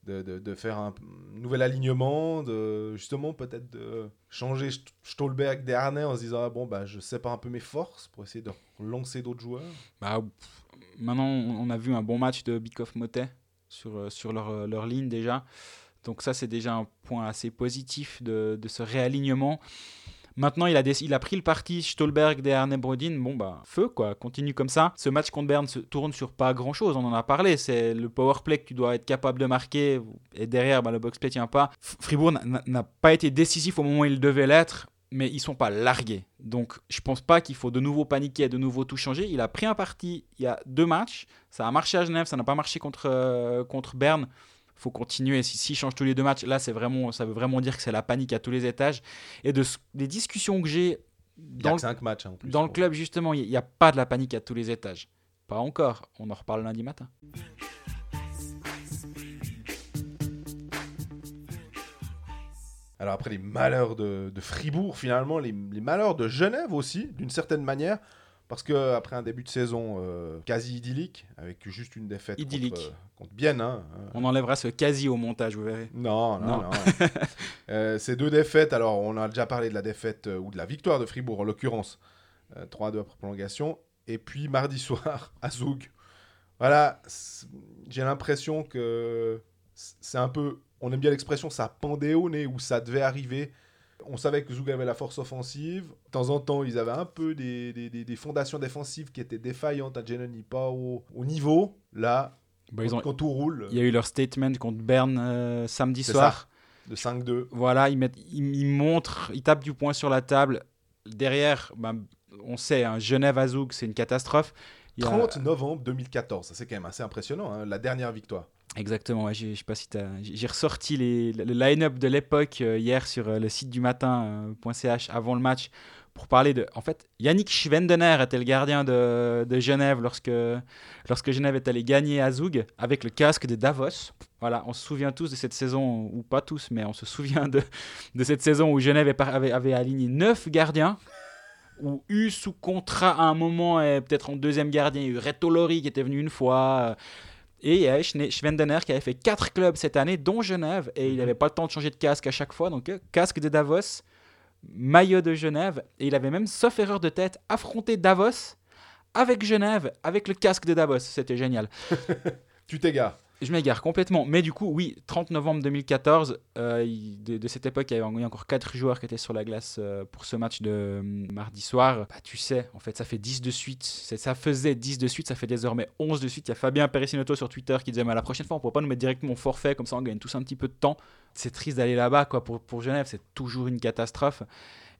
de, de- de faire un nouvel alignement, de justement peut-être de changer St- Stolberg des harnais en se disant ah, bon bah je sépare un peu mes forces pour essayer de lancer d'autres joueurs? Bah, pff, maintenant, on a vu un bon match de Bikoff Motet sur, euh, sur leur, leur ligne déjà. Donc ça, c'est déjà un point assez positif de, ce réalignement. Maintenant, il a, il a pris le parti Stolberg, Dehane, Brodin. Bon, bah, feu, quoi. Continue comme ça. Ce match contre Berne se tourne sur pas grand-chose. On en a parlé. C'est le power play que tu dois être capable de marquer. Et derrière, bah, le box play tient pas. Fribourg n'a- pas été décisif au moment où il devait l'être. Mais ils sont pas largués. Donc, je pense pas qu'il faut de nouveau paniquer, de nouveau tout changer. Il a pris un parti il y a deux matchs. Ça a marché à Genève, ça n'a pas marché contre, euh, contre Berne faut continuer. Si, s'il change tous les deux matchs, là, c'est vraiment, ça veut vraiment dire que c'est la panique à tous les étages. Et de des discussions que j'ai Il y a dans, le, cinq matchs hein, en plus. dans le club, justement, il n'y a pas de la panique à tous les étages. Pas encore. On en reparle lundi matin. Alors après les malheurs de, de Fribourg, finalement, les, les malheurs de Genève aussi, d'une certaine manière, parce que après un début de saison euh, quasi idyllique, avec juste une défaite Idyllique. contre, contre Bienne, hein, hein. On enlèvera ce quasi au montage, vous verrez. Non, non, Non. non. Euh, ces deux défaites, alors on a déjà parlé de la défaite euh, ou de la victoire de Fribourg en l'occurrence, euh, 3-2 après prolongation, et puis mardi soir à Zoug, Voilà, j'ai l'impression que c'est un peu. On aime bien l'expression, ça pendait au nez ou ça devait arriver. On savait que Zug avait la force offensive. De temps en temps, ils avaient un peu des, des- des- des fondations défensives qui étaient défaillantes. À Genoni, pas au, au niveau. Là, Bah, ils ont- quand tout roule, Il y a eu leur statement contre Berne euh, samedi soir. de 5-2. Voilà, ils, mettent, ils, ils montrent, ils tapent du poing sur la table. Derrière, bah, on sait, hein, Genève à Zoug, c'est une catastrophe. Il y a- 30 novembre 2014. Ça, c'est quand même assez impressionnant. hein, la dernière victoire. Exactement, ouais, j'ai- je sais pas si j'ai ressorti les, le line-up de l'époque euh, hier sur euh, le site du matin.ch avant le match pour parler de. En fait, Yannick Schwendener était le gardien de, de Genève lorsque, lorsque Genève est allé gagner à Zoug avec le casque de Davos. Voilà, on se souvient tous de cette saison, ou pas tous, mais on se souvient de, de cette saison où Genève avait, avait aligné 9 gardiens. Ou eu sous contrat à un moment, et peut-être en deuxième gardien, il y a eu Reto Lori qui était venu une fois. euh, et il y a Schwendener qui avait fait 4 clubs cette année, dont Genève, et il Mhm. n'avait pas le temps de changer de casque à chaque fois. Donc, euh, casque de Davos, maillot de Genève, et il avait même, sauf erreur de tête, affronté Davos avec Genève, avec le casque de Davos. C'était génial. Tu t'égares. Je m'égare complètement. Mais du coup, oui, 30 novembre 2014, euh, de, cette époque, il y avait encore 4 joueurs qui étaient sur la glace euh, pour ce match de euh, mardi soir. Bah, tu sais, en fait, ça fait 10 de suite. Ça faisait 10 de suite, ça fait désormais 11 de suite. Il y a Fabien Perissinotto sur Twitter qui disait Mais la prochaine fois, on ne pourra pas nous mettre directement au forfait, comme ça on gagne tous un petit peu de temps. C'est triste d'aller là-bas, quoi. Pour Genève, c'est toujours une catastrophe.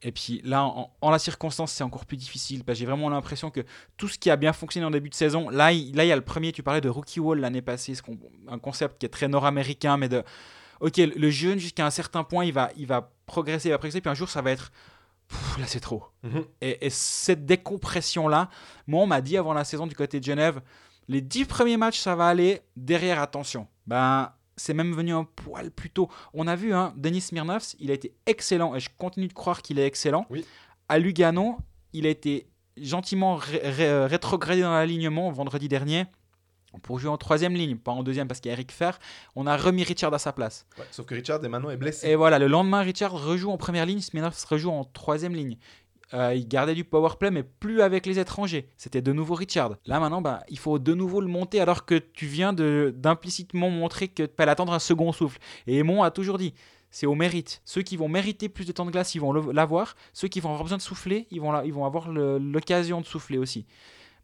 Et puis là, en, en la circonstance, c'est encore plus difficile. Parce que j'ai vraiment l'impression que tout ce qui a bien fonctionné en début de saison, là, il, là, il y a le premier, tu parlais de Rookie Wall l'année passée, ce un concept qui est très nord-américain, mais de. Ok, le jeune, jusqu'à un certain point, il va, il va progresser, il va progresser, puis un jour, ça va être. Pff, là, c'est trop. Mhm. Et, et cette décompression-là, moi, on m'a dit avant la saison du côté de Genève, les dix premiers matchs, ça va aller. Derrière, attention. Ben, c'est même venu un poil plus tôt. On a vu, hein, Denis Smirnovs, il a été excellent, et je continue de croire qu'il est excellent. Oui. À Lugano, il a été gentiment ré- ré- rétrogradé dans l'alignement vendredi dernier pour jouer en troisième ligne, pas en deuxième parce qu'il y a Eric Fer. On a remis Richard à sa place. Ouais, sauf que Richard est maintenant est blessé. Et voilà, le lendemain, Richard rejoue en première ligne, Smirnovs rejoue en troisième ligne. Euh, il gardait du power play, mais plus avec les étrangers. C'était de nouveau Richard. Là maintenant, bah, il faut de nouveau le monter alors que tu viens de- d'implicitement montrer que tu peux attendre un second souffle. Et Aymon a toujours dit, c'est au mérite. Ceux qui vont mériter plus de temps de glace, ils vont l'avoir. Ceux qui vont avoir besoin de souffler, ils vont, la- ils vont avoir l'occasion de souffler aussi.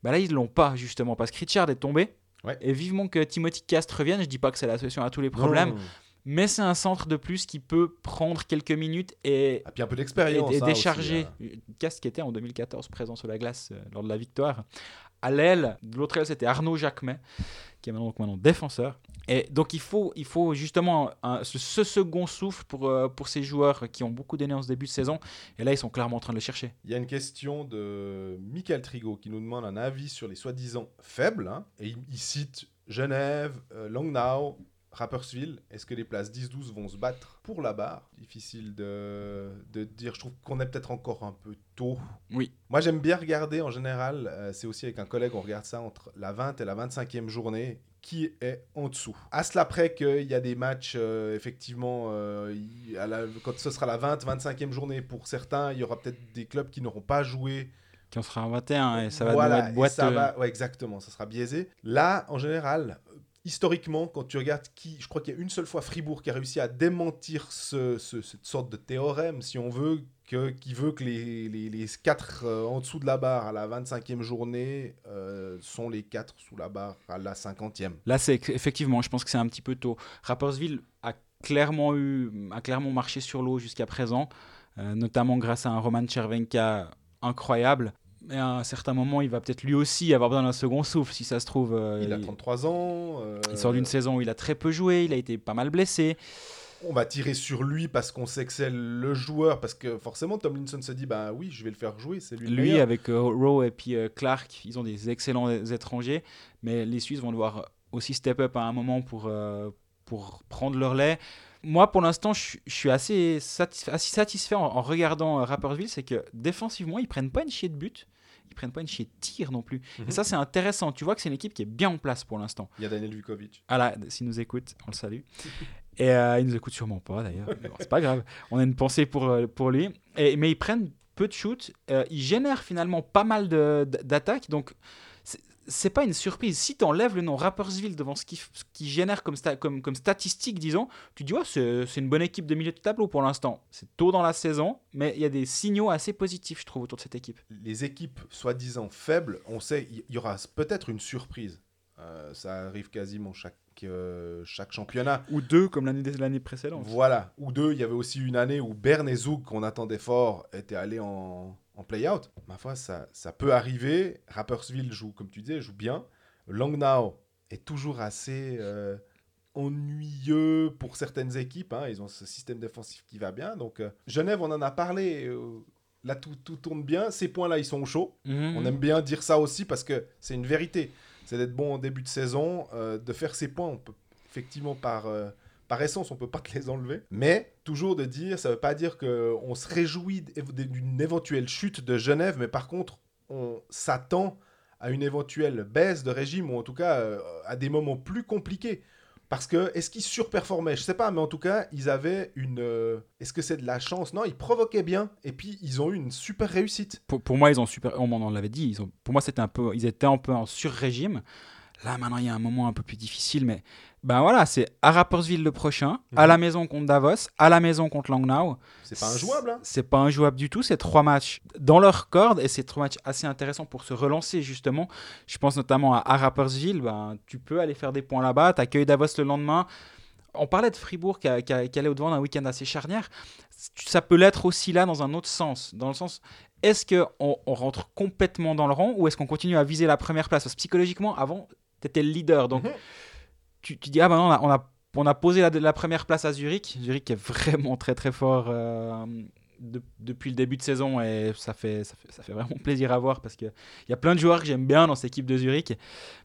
Bah là, ils ne l'ont pas, justement, parce que Richard est tombé. Ouais. Et vivement que Timothy Cast revienne. Je dis pas que c'est la solution à tous les problèmes, Non. Mais c'est un centre de plus qui peut prendre quelques minutes et, Et puis un peu et, d'expérience. et hein, décharger. aussi, Cast qui était en 2014 présent sur la glace euh, lors de la victoire. À l'aile, de l'autre aile, c'était Arnaud Jacquemet, qui est maintenant, donc maintenant défenseur. Et donc il faut, il faut justement un- ce, ce second souffle pour, euh, pour ces joueurs qui ont beaucoup donné en ce début de saison. Et là, ils sont clairement en train de le chercher. Il y a une question de Michael Trigo qui nous demande un avis sur les soi-disant faibles. hein, et il, il cite Genève, euh, Langnau, Rapperswil. Est-ce que les places 10-12 vont se battre pour la barre? Difficile de, de dire. Je trouve qu'on est peut-être encore un peu tôt. Oui. Moi, j'aime bien regarder en général. euh, c'est aussi avec un collègue, on regarde ça entre la 20 et la 25e journée. Qui est en dessous À cela près qu'il y a des matchs, euh, effectivement, euh, à la- quand ce sera la 20-25e journée pour certains, il y aura peut-être des clubs qui n'auront pas joué Qui en sera un 21 et ça va voilà, nous être boiteux. ça va- ouais, exactement, ça sera biaisé. Là, en général, historiquement, quand tu regardes qui, je crois qu'il y a une seule fois Fribourg qui a réussi à démentir ce- ce- cette sorte de théorème, si on veut, que, qui veut que les, les, les quatre euh, en dessous de la barre à la 25e journée euh, sont les quatre sous la barre à la 50e. Là, c'est effectivement, je pense que c'est un petit peu tôt. Rappersville a clairement eu, a clairement marché sur l'eau jusqu'à présent, euh, notamment grâce à un Roman Chervenka incroyable. Mais à un certain moment, il va peut-être lui aussi avoir besoin d'un second souffle, si ça se trouve. euh, Il a 33 ans. euh, il sort d'une saison où il a très peu joué, il a été pas mal blessé. On va tirer sur lui parce qu'on sait que c'est le joueur, parce que forcément Tomlinson se dit, bah oui, je vais le faire jouer, c'est lui Lui, avec euh, Rowe et puis Clark, ils ont des excellents étrangers, mais les Suisses vont devoir aussi step up à un moment pour, pour prendre leur lait. Moi, pour l'instant, je je suis assez, satisf- assez satisfait en, en regardant Rapperswil, c'est que défensivement, ils prennent pas une chier de but, ils prennent pas une chier de tir non plus. Mhm. Et ça, c'est intéressant. Tu vois que c'est une équipe qui est bien en place pour l'instant. Il y a Daniel Vukovic. Ah là, s'il nous écoute, on le salue. Et euh, il nous écoute sûrement pas d'ailleurs. bon, c'est pas grave. On a une pensée pour, euh, pour lui. Et, mais ils prennent peu de shoots. Euh, ils génèrent finalement pas mal d'attaques. Donc c'est- pas une surprise. Si tu enlèves le nom Rappersville devant ce qui, génère comme, sta- comme, comme statistique, disons, tu dis, ouais, c'est une bonne équipe de milieu de tableau pour l'instant. C'est tôt dans la saison, mais il y a des signaux assez positifs, je trouve, autour de cette équipe. Les équipes soi-disant faibles, on sait, il y aura peut-être une surprise. Euh, ça arrive quasiment chaque, euh, chaque championnat. Ou deux, comme l'année l'année précédente. Voilà. Ou deux, il y avait aussi une année où Bern et Zouk, qu'on attendait fort, étaient allés en, en play-out. Ma foi, ça, ça peut arriver. Rappersville joue, comme tu disais, joue bien. Langnau est toujours assez euh, ennuyeux pour certaines équipes. hein. Ils ont ce système défensif qui va bien. Donc, euh, Genève, on en a parlé. euh, là, tout, tout tourne bien. Ces points-là, ils sont au chaud. Mhm. On aime bien dire ça aussi parce que c'est une vérité. C'est d'être bon en début de saison, euh, de faire ses points. Effectivement, par, euh, par essence, on peut pas te les enlever. Mais toujours de dire, ça veut pas dire qu'on se réjouit d'une éventuelle chute de Genève, mais par contre, on s'attend à une éventuelle baisse de régime, ou en tout cas euh, à des moments plus compliqués. Parce que, est-ce qu'ils surperformaient? Je sais pas, mais en tout cas, ils avaient une. euh, est-ce que c'est de la chance? Non, ils provoquaient bien, et puis ils ont eu une super réussite. Pour, moi, ils ont super. On m'en l'avait dit. Pour moi, c'était un peu. Ils étaient un peu en sur-régime. Là, maintenant, il y a un moment un peu plus difficile, mais ben voilà, c'est à Rappersville le prochain, à Mhm. la maison contre Davos, à la maison contre Langnau. C'est pas injouable, hein C'est pas injouable du tout. C'est trois matchs dans leur corde et c'est trois matchs assez intéressants pour se relancer justement. Je pense notamment à, à Rappersville. Ben, tu peux aller faire des points là-bas. T'accueilles Davos le lendemain. On parlait de Fribourg qui, a- qui a- qui allait au-devant d'un week-end assez charnière. Ça peut l'être aussi là dans un autre sens. Dans le sens, est-ce qu'on on rentre complètement dans le rang ou est-ce qu'on continue à viser la première place? Parce que psychologiquement, avant, tu étais le leader. Donc Mhm. Tu, dis, ah ben non, on a posé la, la première place à Zurich. Zurich est vraiment très très fort euh, de- depuis le début de saison et ça fait, ça fait, ça fait vraiment plaisir à voir parce qu'il y a plein de joueurs que j'aime bien dans cette équipe de Zurich,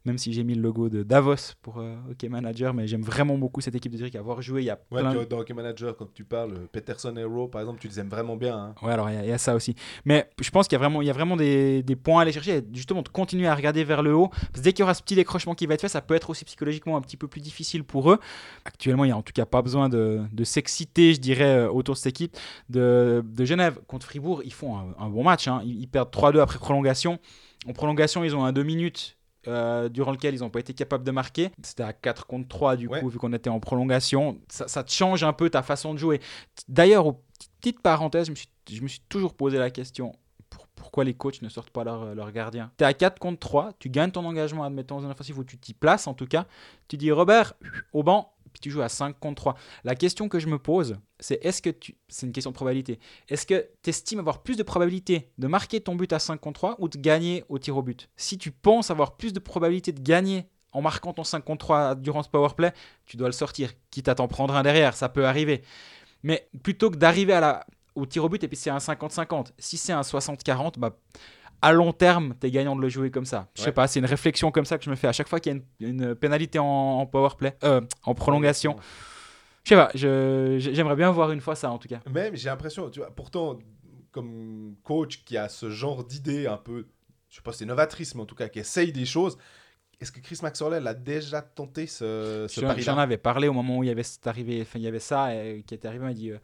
même si j'ai mis le logo de Davos pour euh, Hockey Manager, mais j'aime vraiment beaucoup cette équipe de Zurich. Avoir joué, il y a Ouais, plein dans Hockey Manager, quand tu parles, Peterson et Rowe, par exemple, tu les aimes vraiment bien. hein. Ouais, alors il y y, a ça aussi. Mais je pense qu'il y a vraiment, il y a vraiment des, des points à aller chercher et justement de continuer à regarder vers le haut. Parce que dès qu'il y aura ce petit décrochement qui va être fait, ça peut être aussi psychologiquement un petit peu plus difficile pour eux. Actuellement, il n'y a en tout cas pas besoin de, de s'exciter, je dirais, euh, autour de cette équipe. De, de Genève contre Fribourg, ils font un, un bon match. hein. Ils, ils perdent 3-2 après prolongation. En prolongation, ils ont un 2 minutes. euh, durant lequel ils n'ont pas été capables de marquer. C'était à 4 contre 3 du Ouais. coup, vu qu'on était en prolongation. Ça, ça te change un peu ta façon de jouer. D'ailleurs, au petite parenthèse, je me suis, je me suis toujours posé la question pour- pourquoi les coachs ne sortent pas leur, leur gardien? Tu es à 4 contre 3, tu gagnes ton engagement, admettons, en offensive, où tu t'y places en tout cas. Tu dis Robert, au banc, puis tu joues à 5 contre 3. La question que je me pose, c'est est-ce que tu. C'est une question de probabilité. Est-ce que tu estimes avoir plus de probabilité de marquer ton but à 5 contre 3 ou de gagner au tir au but? Si tu penses avoir plus de probabilité de gagner en marquant ton 5 contre 3 durant ce powerplay, tu dois le sortir, quitte à t'en prendre un derrière, ça peut arriver. Mais plutôt que d'arriver au tir au but et puis c'est un 50-50, si c'est un 60-40, bah, à long terme, tu es gagnant de le jouer comme ça. Je sais Ouais. pas, c'est une réflexion comme ça que je me fais à chaque fois qu'il y a une, une pénalité en, en powerplay, euh, en prolongation. Je sais pas, j'aimerais bien voir une fois ça en tout cas. Même, j'ai l'impression, tu vois, pourtant, comme coach qui a ce genre d'idée un peu, je sais pas si c'est novatrice, mais en tout cas qui essaye des choses, est-ce que Chris Maxwell a déjà tenté ce, ce J'en pari j'en avais parlé au moment où il y avait, cette arrivée, enfin, il y avait ça et, qui était arrivé. Il m'a dit euh,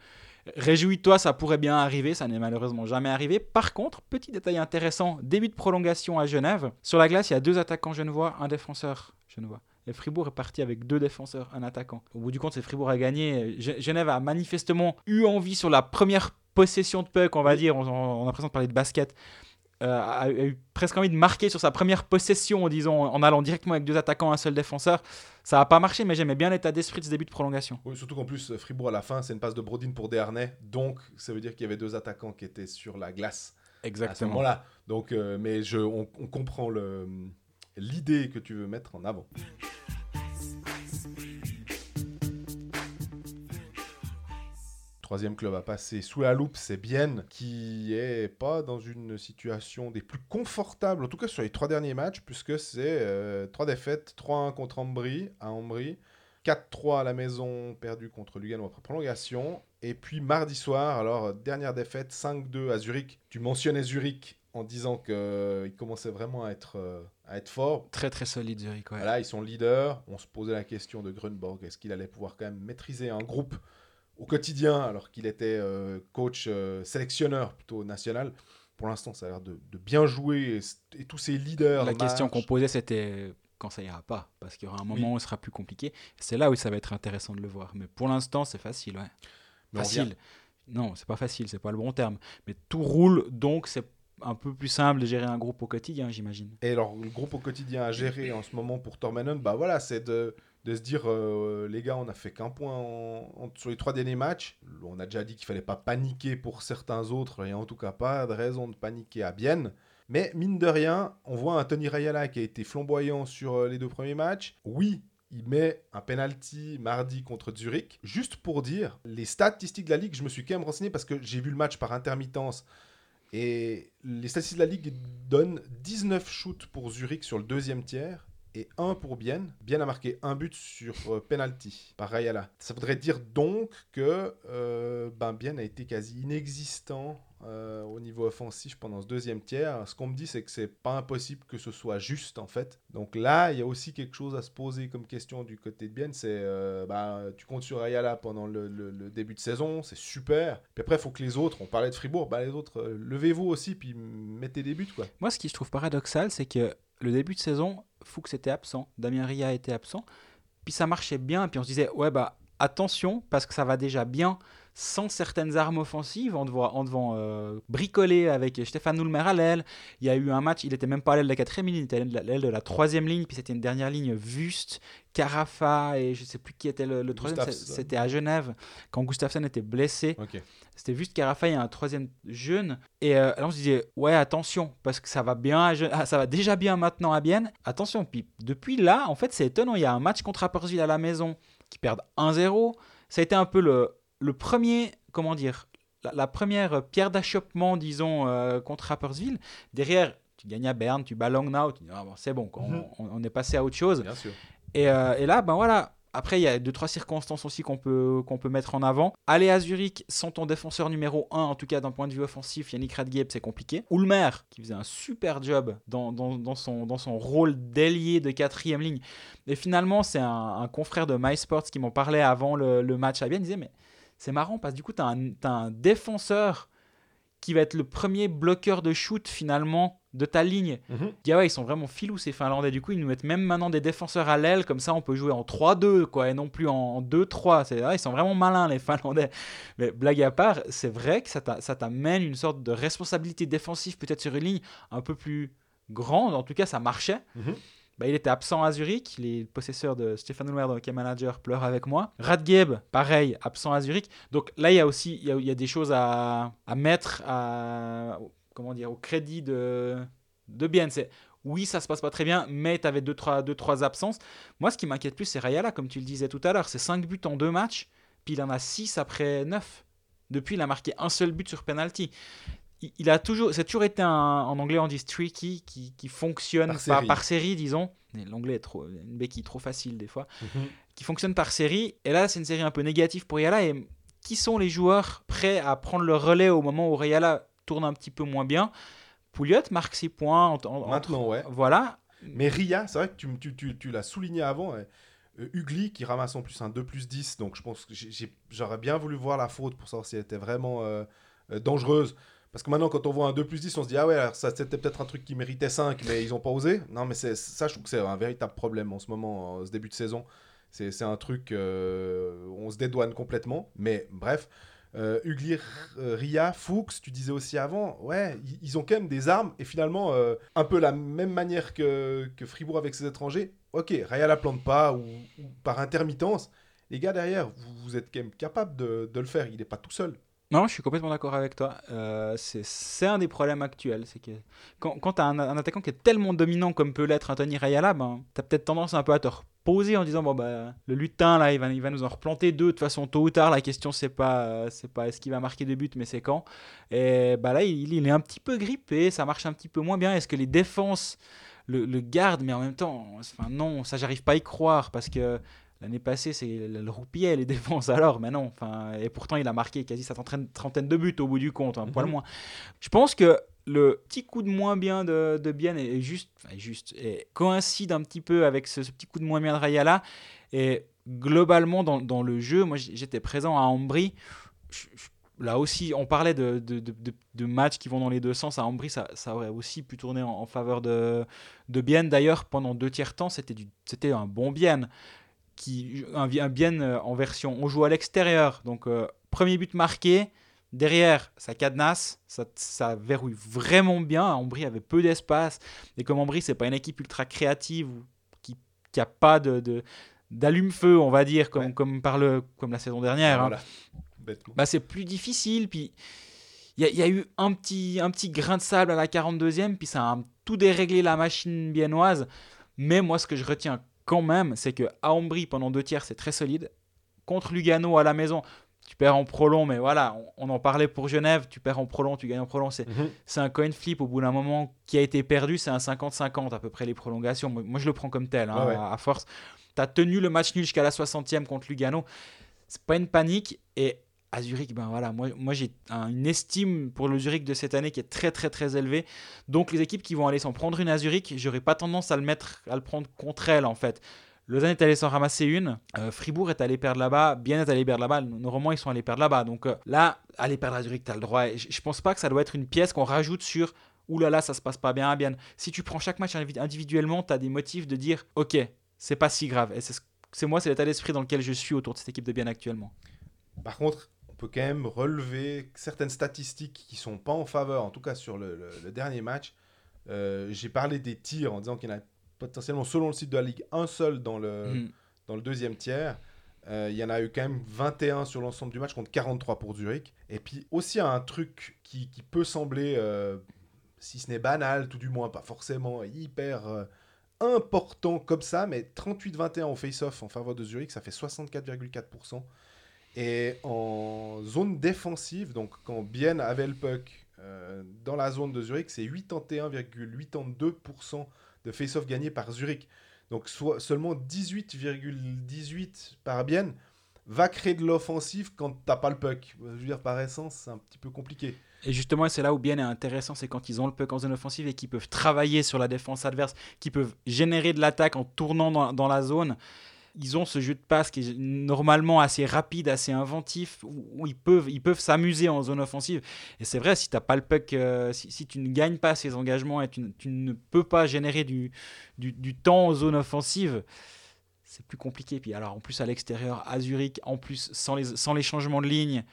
Réjouis-toi, ça pourrait bien arriver. Ça n'est malheureusement jamais arrivé. Par contre, petit détail intéressant début de prolongation à Genève. Sur la glace, il y a deux attaquants genevois, un défenseur genevois. Et Fribourg est parti avec deux défenseurs, un attaquant. Au bout du compte, c'est Fribourg a gagné. Ge- Genève a manifestement eu envie sur la première possession de puck, on va dire. On, on a l'impression de parler de basket. Euh, a, eu presque envie de marquer sur sa première possession, disons, en allant directement avec deux attaquants, un seul défenseur. Ça n'a pas marché, mais j'aimais bien l'état d'esprit de ce début de prolongation. Oui, surtout qu'en plus, Fribourg à la fin, c'est une passe de Brodin pour Desharnais, donc ça veut dire qu'il y avait deux attaquants qui étaient sur la glace à ce moment-là. Donc, euh, mais je, on, on comprend l'idée que tu veux mettre en avant. Troisième club à passer sous la loupe, c'est Bienne, qui est pas dans une situation des plus confortables, en tout cas sur les trois derniers matchs, puisque c'est euh, trois défaites, 3-1 contre Ambry, à Ambry, 4-3 à la maison, perdu contre Lugano après prolongation, et puis mardi soir, alors euh, dernière défaite, 5-2 à Zurich. Tu mentionnais Zurich en disant qu'il commençait vraiment à être, euh, à être fort. Très très solide Zurich. Ouais. Voilà, ils sont leaders. On se posait la question de Grunborg. Est-ce qu'il allait pouvoir quand même maîtriser un groupe au quotidien alors qu'il était euh, coach euh, sélectionneur plutôt national pour l'instant, ça a l'air de, de bien jouer et, et tous ces leaders. La question qu'on posait, c'était quand ça ira pas, parce qu'il y aura un moment où ce sera plus compliqué. C'est là où ça va être intéressant de le voir. Mais pour l'instant, c'est facile, ouais. Mais on facile. Non, c'est pas facile, c'est pas le bon terme. Mais tout roule, donc c'est un peu plus simple de gérer un groupe au quotidien, j'imagine. Et alors, le groupe au quotidien à gérer en ce moment pour Tormenon, bah voilà, c'est de, de se dire, euh, les gars, on a fait qu'un point sur les trois derniers matchs. On a déjà dit qu'il fallait pas paniquer pour certains autres, et en tout cas pas de raison de paniquer à Bienne. Mais mine de rien, on voit un Tony Rayala qui a été flamboyant sur euh, les deux premiers matchs. Oui, il met un penalty mardi contre Zurich. Juste pour dire, les statistiques de la Ligue, je me suis quand même renseigné parce que j'ai vu le match par intermittence. Et les statistiques de la Ligue donnent 19 shoots pour Zurich sur le deuxième tiers et 1 pour Bienne. Bienne a marqué un but sur euh, penalty par Rayala. Ça voudrait dire donc que euh, ben Bienne a été quasi inexistant euh, au niveau offensif pendant ce deuxième tiers. Ce qu'on me dit, c'est que c'est pas impossible que ce soit juste en fait. Donc là, il y a aussi quelque chose à se poser comme question du côté de Bienne. C'est euh, bah, tu comptes sur Ayala pendant le, début de saison, c'est super. Puis après, il faut que les autres, on parlait de Fribourg, bah, les autres, levez-vous aussi, puis mettez des buts quoi. Moi, ce qui je trouve paradoxal, c'est que le début de saison, Fuchs était absent, Damien Ria était absent, puis ça marchait bien, puis on se disait, ouais, bah attention, parce que ça va déjà bien sans certaines armes offensives, en devant, en devant euh, bricoler avec Stéphane Ulmer à l'aile. Il y a eu un match, il était même pas à l'aile de la quatrième ligne, il était à l'aile de la- troisième ligne, puis c'était une dernière ligne Vust, Carafa, et je sais plus qui était le, le troisième, c'était à Genève, quand Gustafsson était blessé. C'était juste Carafa, a un troisième jeune. Et euh, là, on se disait, ouais, attention, parce que ça va bien, à Gen- ah, ça va déjà bien maintenant à Bienne. Attention, puis depuis là, en fait, c'est étonnant. Il y a un match contre Rapperswil à la maison qui perdent 1-0. Ça a été un peu le, le premier, comment dire, la, la première pierre d'achoppement, disons, euh, contre Rapperswil. Derrière, tu gagnes à Berne, tu bats Langnau, tu dis, ah, bon, c'est bon, quoi, Mhm. on, on est passé à autre chose. Bien sûr. Et, euh, et là, ben voilà. Après, il y a deux, trois circonstances aussi qu'on peut, qu'on peut mettre en avant. Aller à Zurich sans ton défenseur numéro 1, en tout cas d'un point de vue offensif, Yannick Radgeb, c'est compliqué. Ulmer, qui faisait un super job dans, dans, dans son, dans son rôle d'ailier de quatrième ligne. Et finalement, c'est un, un confrère de MySports qui m'en parlait avant le, le match à Bienne. Il disait, mais c'est marrant parce que du coup, tu as, un défenseur qui va être le premier bloqueur de shoot finalement de ta ligne. Mhm. Je dis, ah ouais, ils sont vraiment filous ces Finlandais. Du coup, ils nous mettent même maintenant des défenseurs à l'aile, comme ça on peut jouer en 3-2, quoi, et non plus en 2-3. C'est, ah, ils sont vraiment malins les Finlandais. Mais blague à part, c'est vrai que ça t'amène une sorte de responsabilité défensive, peut-être sur une ligne un peu plus grande. En tout cas, ça marchait. Mhm. Bah, il était absent à Zurich. Les possesseurs de Stéphane Ulmer, qui est manager, pleurent avec moi. Radgeb, pareil, absent à Zurich. Donc là, il y a aussi il y a, des choses à, mettre à, comment dire, au crédit de, de. C'est oui, ça se passe pas très bien, mais tu avais 2-3 deux, trois, deux, trois absences. Moi, ce qui m'inquiète plus, c'est Rayala, comme tu le disais tout à l'heure. C'est 5 buts en deux matchs, puis il en a 6 après 9. Depuis, il a marqué un seul but sur penalty. Il, a toujours, c'est toujours été un, en anglais on dit streaky, qui, qui fonctionne Par série. série, par série disons. L'anglais est trop, une béquille trop facile des fois Mhm. qui fonctionne par série. Et là, c'est une série un peu négative pour Yala. Et qui sont les joueurs prêts à prendre le relais au moment où Rayala tourne un petit peu moins bien? Pouliot marque 6 points. en- en- Maintenant, ouais. Voilà. Mais Ria, c'est vrai que tu, tu, tu, tu l'as souligné avant. euh, euh, Ugly qui ramasse en plus un 2 plus 10. Donc je pense que j'aurais bien voulu voir la faute pour savoir si elle était vraiment euh, euh, dangereuse. Parce que maintenant, quand on voit un 2 plus 10, on se dit Ah ouais, alors ça c'était peut-être un truc qui méritait 5, mais ils ont pas osé. Non, mais ça, je trouve que c'est un véritable problème en ce moment, en ce début de saison. C'est un truc, euh, on se dédouane complètement. Mais bref, euh, euh, Ria, Fuchs, tu disais aussi avant, ouais, ils, ont quand même des armes. Et finalement, euh, un peu la même manière que, Fribourg avec ses étrangers. Ok, Ria la plante pas ou, par intermittence. Les gars derrière, vous, vous êtes quand même capable de, de le faire. Il n'est pas tout seul. Non, je suis complètement d'accord avec toi. Euh, c'est- un des problèmes actuels. C'est que quand, tu as un, attaquant qui est tellement dominant comme peut l'être Anthony Rayala, ben, tu as peut-être tendance un peu à te reposer en disant bon, bah, le lutin, là, il va, il va nous en replanter deux. De toute façon, tôt ou tard, la question, c'est pas, c'est pas est-ce qu'il va marquer des buts, mais c'est quand. Et bah, là, il, est un petit peu grippé, ça marche un petit peu moins bien. Est-ce que les défenses le, le gardent? Mais en même temps, non, ça, j'arrive pas à y croire parce que. L'année passée, c'est le, roupillait les défenses alors, mais non. Enfin, et pourtant, il a marqué quasi sa trentaine, de buts au bout du compte, un poil Mhm. moins. Je pense que le petit coup de moins bien de, de Bienne est, juste, enfin, juste est- coïncide un petit peu avec ce, ce petit coup de moins bien de Rayala. Et globalement, dans, dans le jeu, moi j'étais présent à Ambry. Je- je- Là aussi, on parlait de, de, de, de matchs qui vont dans les deux sens. À Ambry, ça, ça aurait aussi pu tourner en, en faveur de, de Bienne. D'ailleurs, pendant deux tiers temps, c'était un bon Bienne. Qui, un, un Bienne euh, en version. On joue à l'extérieur. Donc, euh, premier but marqué. Derrière, ça cadenasse, ça, ça verrouille vraiment bien. Ambry avait peu d'espace. Et comme Ambry, c'est pas une équipe ultra créative ou qui n'a pas de, de d'allume-feu, on va dire, comme, Ouais. comme, par le, comme la saison dernière. hein Voilà. Bah, c'est plus difficile. Puis il y, a- y a eu un petit, un petit grain de sable à la 42e, puis ça a tout déréglé la machine biennoise. Mais moi, ce que je retiens quand même, c'est que à pendant deux tiers, c'est très solide. Contre Lugano à la maison, tu perds en prolong, mais voilà, on, on en parlait pour Genève, tu perds en prolong, tu gagnes en prolong. C'est Mhm. c'est un coin flip au bout d'un moment qui a été perdu, c'est un 50-50 à peu près les prolongations. Moi, moi, je le prends comme tel, hein, Ouais, ouais. à, à force. Tu as tenu le match nul jusqu'à la 60e contre Lugano. C'est pas une panique. Et à Zurich, ben voilà, moi, j'ai un- une estime pour le Zurich de cette année qui est très très très élevée. Donc les équipes qui vont aller s'en prendre une à Zurich, j'aurais pas tendance à le mettre, à le prendre contre elles en fait. Lausanne est allé s'en ramasser une, euh, Fribourg est allé perdre là-bas, Bien est allé perdre là-bas, nos Romans ils sont allés perdre là-bas. Donc euh, là, aller perdre à Zurich, tu as le droit. Je pense pas que ça doit être une pièce qu'on rajoute sur Ouh là là, ça se passe pas bien à Bien. Si tu prends chaque match individu- individuellement, tu as des motifs de dire Ok, c'est pas si grave. Et c'est ce- c'est moi, c'est l'état d'esprit dans lequel je suis autour de cette équipe de Bien actuellement. Par contre, on peut quand même relever certaines statistiques qui sont pas en faveur, en tout cas sur le, le- le dernier match. Euh, J'ai parlé des tirs en disant qu'il y en a potentiellement, selon le site de la Ligue, un seul dans le, Mhm. dans le deuxième tiers. Euh, il y en a eu quand même 21 sur l'ensemble du match contre 43 pour Zurich. Et puis aussi un truc qui, qui peut sembler, euh, si ce n'est banal, tout du moins pas forcément hyper euh, important comme ça, mais 38-21 au face-off en faveur de Zurich, ça fait 64,4%. Et en zone défensive, donc quand Bien avait le puck euh, dans la zone de Zurich, c'est 81,82% de face-off gagné par Zurich. Donc seulement 18,18 par Bien va créer de l'offensive quand t'as pas le puck. Je veux dire, par essence, c'est un petit peu compliqué. Et justement, c'est là où bien est intéressant, c'est quand ils ont le puck en zone offensive et qu'ils peuvent travailler sur la défense adverse, qu'ils peuvent générer de l'attaque en tournant dans la zone. Ils ont ce jeu de passe qui est normalement assez rapide, assez inventif, où, ils peuvent ils peuvent s'amuser en zone offensive. Et c'est vrai, si, t'as pas le puck, euh, si, si tu ne gagnes pas ces engagements et tu, ne- tu ne peux pas générer du, du, du temps en zone offensive, c'est plus compliqué. Puis alors en plus à l'extérieur, à Zurich, en plus sans les, sans les changements de ligne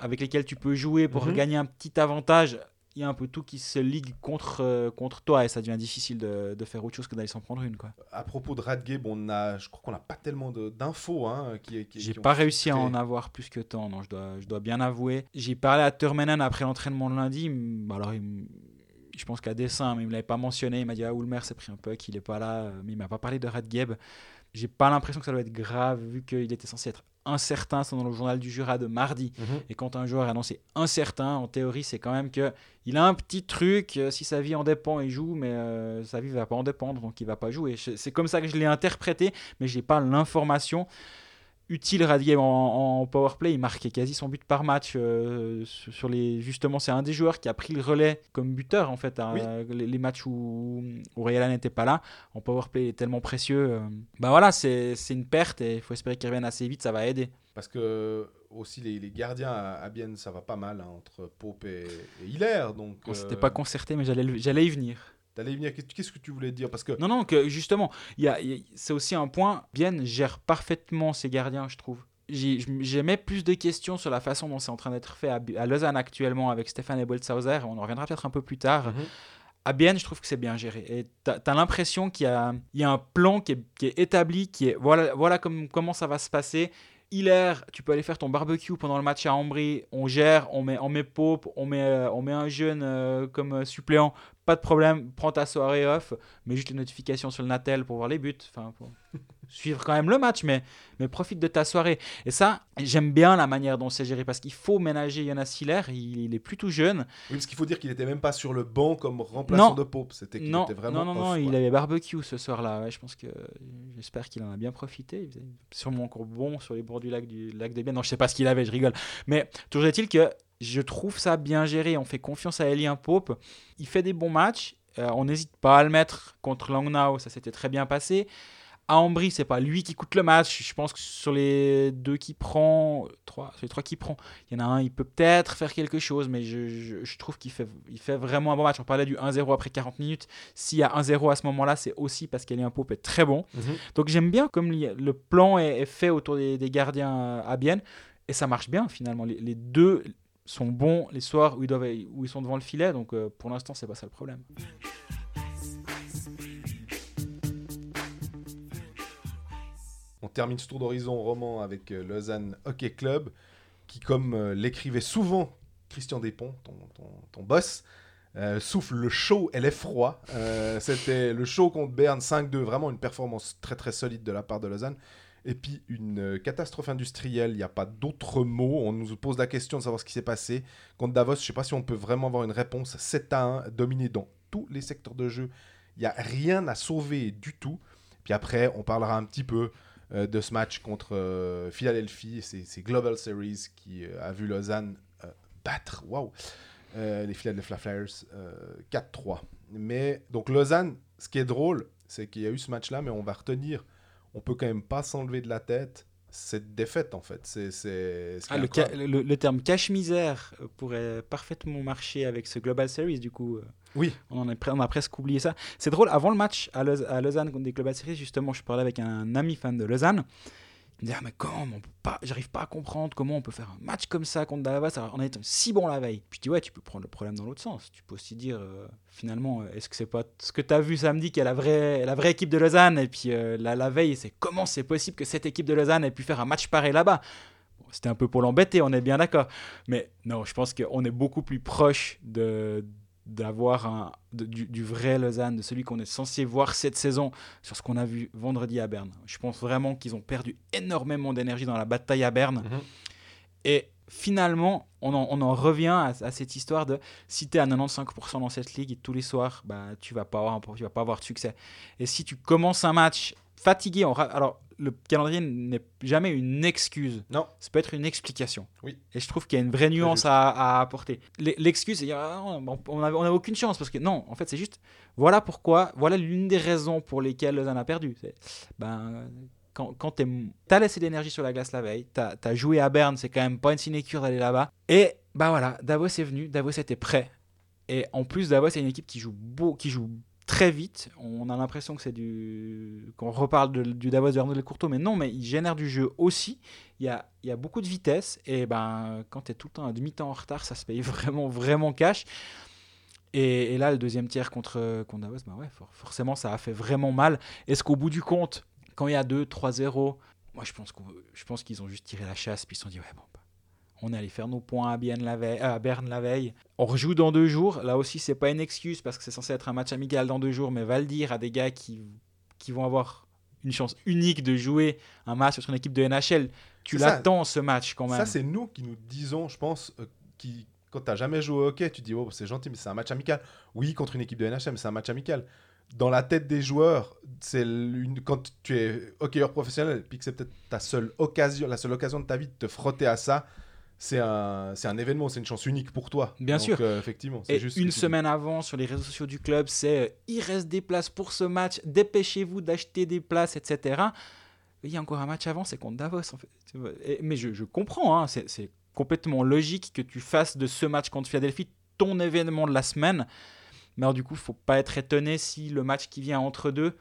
avec lesquels tu peux jouer pour Mhm. gagner un petit avantage, il y a un peu tout qui se ligue contre, euh, contre toi et ça devient difficile de, de faire autre chose que d'aller s'en prendre une. quoi. À propos de Radgeb, on a, je crois qu'on n'a pas tellement d'infos. Hein, qui, qui- J'ai pas réussi à en avoir plus que tant, non, je dois, je dois bien avouer. J'ai parlé à Turmenen après l'entraînement de lundi. m- Alors, il je pense qu'à dessein, mais il me l'avait pas mentionné. Il m'a dit Ah, Ulmer s'est pris un puck, il est pas là, mais il m'a pas parlé de Radgeb. J'ai pas l'impression que ça doit être grave vu qu'il était censé être incertain, c'est dans le journal du Jura de mardi. Mhm. Et quand un joueur est annoncé incertain, en théorie, c'est quand même que il a un petit truc. euh, si sa vie en dépend, il joue, mais euh, sa vie va pas en dépendre, donc il va pas jouer. C'est comme ça que je l'ai interprété, mais j'ai pas l'information utile. Radgeb en, en power play, il marquait quasi son but par match. euh, sur les, justement, c'est un des joueurs qui a pris le relais comme buteur en fait. hein, Oui. les, les matchs où, où n'était pas là, en power play, il est tellement précieux. euh, bah voilà, c'est une perte et il faut espérer qu'il revienne assez vite, ça va aider. Parce que aussi les, les gardiens à, Bienne, ça va pas mal hein, entre Pope et, et Hiller. Donc, On s'était euh, pas concerté, mais j'allais y venir. T'allais venir. Qu'est- Qu'est-ce que tu voulais dire? Parce que Non, non, que justement, y a- y a- c'est aussi un point. Bien gère parfaitement ses gardiens, je trouve. J'ai- J'aimais plus de questions sur la façon dont c'est en train d'être fait à, à Lausanne actuellement avec Stéphane Ebolzhauser. On en reviendra peut-être un peu plus tard. Mhm. À Bienne, je trouve que c'est bien géré. Et tu as, l'impression qu'il y a, il y a un plan qui est, qui est établi, qui est voilà, voilà comme, comment ça va se passer. Hiller, tu peux aller faire ton barbecue pendant le match à Ambry. On gère, on met, on met Pope, on met, euh, un jeune euh, comme euh, suppléant. Pas de problème, prends ta soirée off. Mets juste les notifications sur le Natel pour voir les buts. Suivre quand même le match, mais, mais profite de ta soirée. Et ça, j'aime bien la manière dont c'est géré parce qu'il faut ménager Jonas Hiller. Il, il est plutôt jeune. oui, parce qu'il faut dire qu'il était même pas sur le banc comme remplaçant Non. de Pope. C'était qu'il Non, était vraiment non, non, non, off, il avait barbecue ce soir-là. Ouais, je pense que j'espère qu'il en a bien profité. Il faisait sûrement encore bon sur les bords du lac du lac des Biennes. Non, je sais pas ce qu'il avait, je rigole. Mais toujours est-il que je trouve ça bien géré. On fait confiance à Elien Pope. Il fait des bons matchs. Euh, on n'hésite pas à le mettre contre Langnau. Ça s'était très bien passé. À Ambry, c'est pas lui qui coûte le match. Je pense que sur les deux qui prend, trois, sur les trois qui prend, il y en a un, il peut peut-être faire quelque chose, mais je, je- je trouve qu'il fait, il fait vraiment un bon match. On parlait du 1-0 après 40 minutes. S'il y a 1-0 à ce moment-là, c'est aussi parce qu'Elian Pope est très bon. Donc j'aime bien comme le plan est, est fait autour des, des gardiens euh, à Bienne et ça marche bien finalement. Les, les deux sont bons les soirs où ils, doivent, où ils sont devant le filet, donc euh, pour l'instant c'est pas ça le problème. On termine ce tour d'horizon roman avec euh, Lausanne Hockey Club, qui, comme euh, l'écrivait souvent Christian Despont, ton, ton- ton boss, euh, souffle le chaud et l'effroi. Euh, C'était le show contre Berne 5-2, vraiment une performance très très solide de la part de Lausanne. Et puis une euh, catastrophe industrielle, il n'y a pas d'autre mot. On nous pose la question de savoir ce qui s'est passé. Contre Davos, je ne sais pas si on peut vraiment avoir une réponse. 7 à 1, dominé dans tous les secteurs de jeu. Il n'y a rien à sauver du tout. Puis après, on parlera un petit peu de ce match contre euh, Philadelphie. C'est Global Series qui euh, a vu Lausanne euh, battre waouh, euh, les Philadelphia Flyers euh, 4-3. Mais donc Lausanne, ce qui est drôle, c'est qu'il y a eu ce match-là, mais on va retenir, on peut quand même pas s'enlever de la tête cette défaite en fait. C'est c'est- Ah, le, le- le terme cache-misère euh, pourrait parfaitement marcher avec ce Global Series, du coup. euh, Oui. On, en est pre- on a presque oublié ça. C'est drôle, avant le match à Lausanne contre des Global Series, justement, je parlais avec un ami fan de Lausanne. Il me disait, ah, mais comment on peut pas, j'arrive pas à comprendre comment on peut faire un match comme ça contre on a été si bon la veille. Puis je dis, ouais, tu peux prendre le problème dans l'autre sens. Tu peux aussi dire, euh, finalement, euh, est-ce que c'est pas ce que tu as vu samedi qui est la vraie, la vraie équipe de Lausanne? Et puis euh, la, la veille, c'est comment c'est possible que cette équipe de Lausanne ait pu faire un match pareil là-bas? C'était un peu pour l'embêter, on est bien d'accord. Mais non, je pense qu'on est beaucoup plus proche de d'avoir du, du vrai Lausanne, de celui qu'on est censé voir cette saison sur ce qu'on a vu vendredi à Berne. Je pense vraiment qu'ils ont perdu énormément d'énergie dans la bataille à Berne. Mhm. Et finalement, on en, on en revient à, à cette histoire de si tu es à 95% dans cette ligue tous les soirs, bah, tu vas pas avoir un- tu vas pas avoir de succès. Et si tu commences un match fatigué, alors le calendrier n'est jamais une excuse. Non. Ça peut être une explication. Oui. Et je trouve qu'il y a une vraie nuance à, à apporter. L'e- L'excuse, c'est dire, ah, on n'a aucune chance parce que non, en fait, c'est juste voilà pourquoi, voilà l'une des raisons pour lesquelles Lausanne a perdu. Ben, quand, quand tu as laissé l'énergie sur la glace la veille, tu as, joué à Berne, c'est quand même pas une sinécure d'aller là-bas. Et bah voilà, Davos est venu, Davos était prêt. Et en plus, Davos est une équipe qui joue beau, qui joue très vite. On a l'impression que c'est du qu'on reparle du Davos de Arnaud Courteau, mais non, mais il génère du jeu aussi. Il y a, beaucoup de vitesse et ben quand tu es tout le temps à demi-temps en retard, ça se paye vraiment vraiment cash. Et, là, le deuxième tiers contre, contre Davos, ben ouais, for- forcément, ça a fait vraiment mal. Est-ce qu'au bout du compte, quand il y a 2, 3-0, moi je pense, qu'on- je pense qu'ils ont juste tiré la chasse puis ils se sont dit, ouais, bon, bah, on est allé faire nos points à, Bienne la veille, à Berne la veille. On rejoue dans deux jours. Là aussi, c'est pas une excuse parce que c'est censé être un match amical dans deux jours, mais va le dire à des gars qui, qui vont avoir une chance unique de jouer un match contre une équipe de NHL. Tu l'attends ce match quand même. Ça, c'est nous qui nous disons, je pense, euh, qui, quand tu n'as jamais joué au hockey, tu dis, oh, c'est gentil, mais c'est un match amical. Oui, contre une équipe de NHL, mais c'est un match amical. Dans la tête des joueurs, c'est quand tu es hockeyeur professionnel, puis que c'est peut-être ta seule occasion, la seule occasion de ta vie de te frotter à ça, c'est un, c'est un événement, c'est une chance unique pour toi. Bien Donc, sûr. euh, effectivement, c'est Et juste une dis. semaine avant, sur les réseaux sociaux du club, c'est euh, il reste des places pour ce match, dépêchez-vous d'acheter des places, etc. Il y a encore un match avant, c'est contre Davos. En fait. Et- mais je, je comprends, hein, c'est c'est complètement logique que tu fasses de ce match contre Philadelphie ton événement de la semaine. Mais alors, du coup, faut pas être étonné si le match qui vient entre deux,